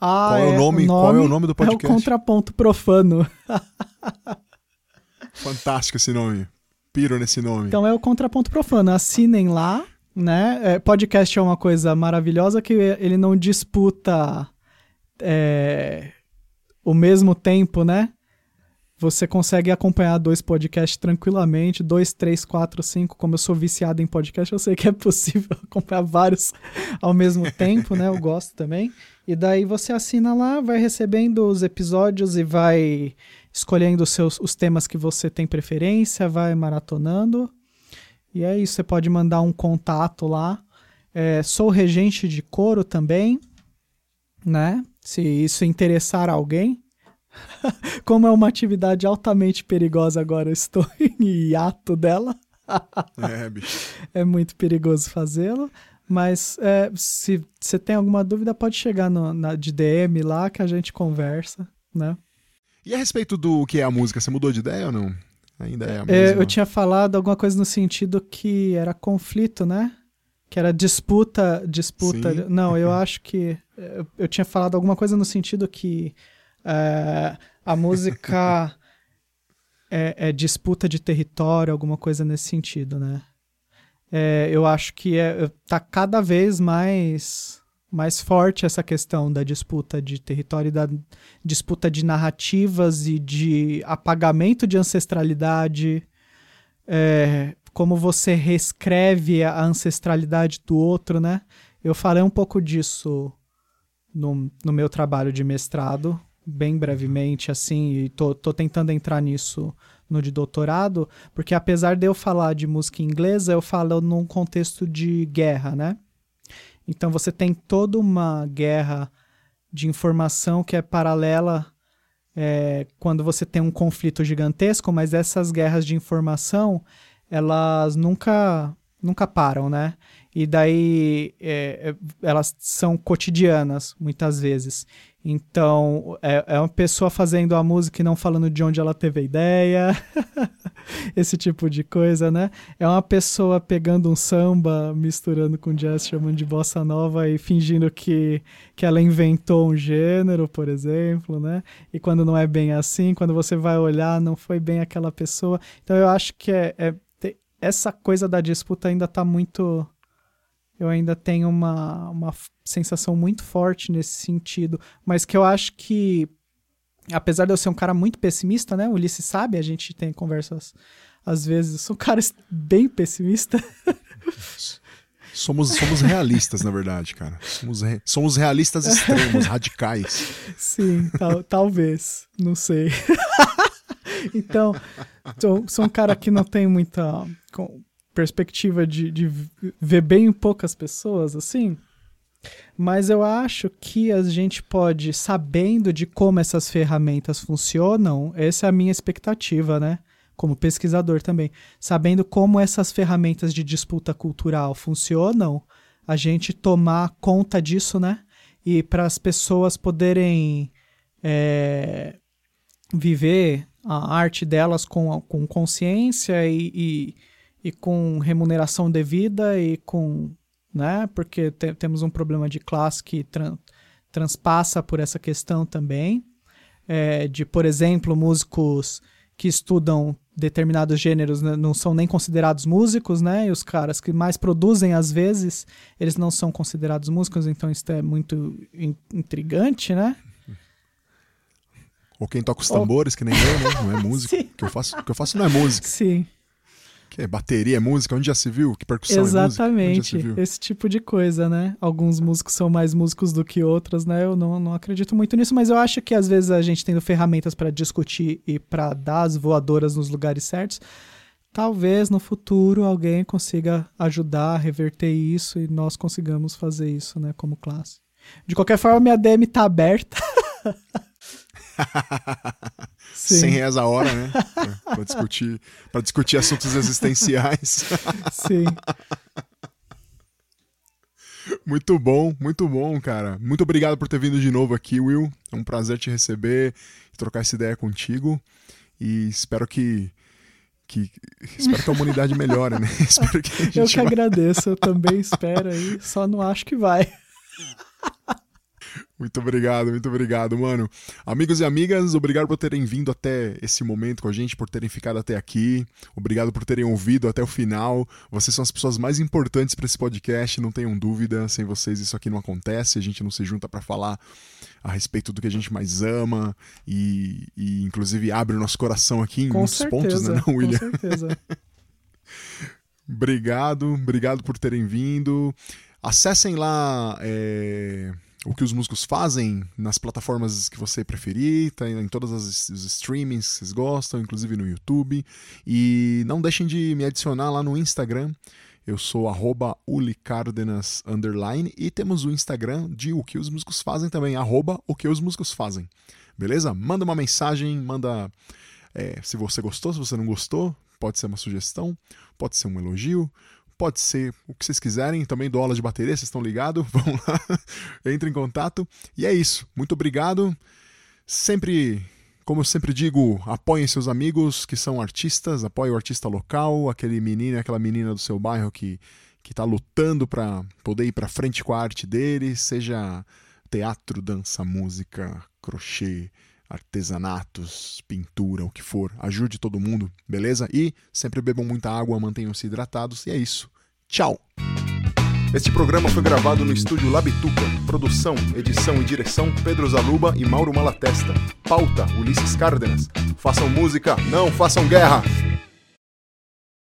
Ah, qual, é o nome, o nome, qual é o nome do podcast? É o Contraponto Profano. <laughs> Fantástico esse nome. Piro nesse nome. Então é o Contraponto Profano. Assinem lá, né? É, podcast é uma coisa maravilhosa que ele não disputa é, o mesmo tempo, né? Você consegue acompanhar dois podcasts tranquilamente, dois, três, quatro, cinco. Como eu sou viciado em podcast, eu sei que é possível <laughs> acompanhar vários ao mesmo tempo, né? Eu gosto também. E daí você assina lá, vai recebendo os episódios e vai escolhendo os, seus, os temas que você tem preferência, vai maratonando. E é isso, você pode mandar um contato lá. É, sou regente de coro também, né? Se isso interessar alguém. <laughs> Como é uma atividade altamente perigosa agora, eu estou <laughs> em hiato dela. é, bicho. É muito perigoso fazê-lo. Mas é, se você tem alguma dúvida, pode chegar no, na, de DM lá que a gente conversa, né? E a respeito do que é a música, você mudou de ideia ou não? Ainda é a mesma? É, eu tinha falado alguma coisa no sentido que era conflito, né? Que era disputa, disputa. Sim. Não, eu acho que eu, eu, tinha falado alguma coisa no sentido que é, a música <laughs> é, é, disputa de território, alguma coisa nesse sentido, né? É, eu acho que é, tá cada vez mais mais forte essa questão da disputa de território e da disputa de narrativas e de apagamento de ancestralidade. É, como você reescreve a ancestralidade do outro, né? Eu falei um pouco disso no, no meu trabalho de mestrado, bem brevemente, assim, e tô, tô tentando entrar nisso no de doutorado, porque apesar de eu falar de música inglesa, eu falo num contexto de guerra, né? Então você tem toda uma guerra de informação que é paralela é, quando você tem um conflito gigantesco, mas essas guerras de informação elas nunca nunca param, né? E daí é, é, elas são cotidianas, muitas vezes. Então, é, é, uma pessoa fazendo a música e não falando de onde ela teve a ideia, <laughs> esse tipo de coisa, né? É uma pessoa pegando um samba, misturando com jazz, chamando de bossa nova e fingindo que, que ela inventou um gênero, por exemplo, né? E quando não é bem assim, quando você vai olhar, não foi bem aquela pessoa. Então, eu acho que é, é essa coisa da disputa ainda está muito. Eu ainda tenho uma, uma sensação muito forte nesse sentido, mas que eu acho que, apesar de eu ser um cara muito pessimista, né? O Ulisses sabe, a gente tem conversas às vezes. Eu sou um cara bem pessimista. <laughs> Somos, somos realistas, na verdade, cara. Somos, re... somos realistas extremos, radicais. Sim, tal, talvez. Não sei. <laughs> então, sou, sou um cara que não tem muita perspectiva de, de ver bem poucas pessoas, assim. Mas eu acho que a gente pode, sabendo de como essas ferramentas funcionam, essa é a minha expectativa, né? Como pesquisador também. Sabendo como essas ferramentas de disputa cultural funcionam, a gente tomar conta disso, né? E para as pessoas poderem é, viver a arte delas com, com consciência e, e, e com remuneração devida e com. Né, porque te, temos um problema de classe que tran, transpassa por essa questão também. É, de, por exemplo, músicos que estudam determinados gêneros né, não são nem considerados músicos, né? E os caras que mais produzem, às vezes, eles não são considerados músicos, então isso é muito intrigante, né? Ou quem toca os tambores, Ou... que nem eu, né? Não é música. <laughs> O que eu faço, que eu faço não é música. Sim. Que é bateria, é música, onde já se viu? Que percussão Exatamente, é música? esse tipo de coisa, né? Alguns músicos são mais músicos do que outros, né? Eu não, não acredito muito nisso, mas eu acho que às vezes a gente tendo ferramentas para discutir e para dar as voadoras nos lugares certos, talvez no futuro alguém consiga ajudar a reverter isso e nós consigamos fazer isso, né, como classe. De qualquer forma, minha DM tá aberta. <laughs> <laughs> 100 reais a hora, né? Para discutir, discutir assuntos existenciais. <laughs> Sim. Muito bom, muito bom, cara. Muito obrigado por ter vindo de novo aqui, Will. É um prazer te receber e trocar essa ideia contigo. E espero que. que espero que a humanidade melhore, né? <laughs> espero que eu que vai... agradeço, eu também espero aí. Só não acho que vai. Muito obrigado, muito obrigado, mano. Amigos e amigas, obrigado por terem vindo até esse momento com a gente, por terem ficado até aqui. Obrigado por terem ouvido até o final. Vocês são as pessoas mais importantes para esse podcast, não tenham dúvida. Sem vocês isso aqui não acontece, a gente não se junta para falar a respeito do que a gente mais ama e, e inclusive abre o nosso coração aqui em com muitos certeza, pontos, né, não, William? Com certeza. <laughs> obrigado, obrigado por terem vindo. Acessem lá. É o que os músicos fazem nas plataformas que você preferir, tá em todas as os streamings que vocês gostam, inclusive no YouTube. E não deixem de me adicionar lá no Instagram. Eu sou arroba ulicardenas, underline, e temos o Instagram de O Que Os Músicos Fazem também, arroba O Que Os Músicos Fazem. Beleza? Manda uma mensagem, manda é, se você gostou, se você não gostou, pode ser uma sugestão, pode ser um elogio, Pode ser o que vocês quiserem, também dou aula de bateria, vocês estão ligados? <laughs> Vão lá, entre em contato. E é isso. Muito obrigado. Sempre, como eu sempre digo, apoiem seus amigos que são artistas, apoiem o artista local, aquele menino, aquela menina do seu bairro que que está lutando para poder ir para frente com a arte dele, seja teatro, dança, música, crochê, artesanatos, pintura, o que for. Ajude todo mundo, beleza? E sempre bebam muita água, mantenham-se hidratados. E é isso. Tchau! Este programa foi gravado no estúdio Labituca. Produção, edição e direção Pedro Zaluba e Mauro Malatesta. Pauta Ulisses Cárdenas. Façam música, não façam guerra!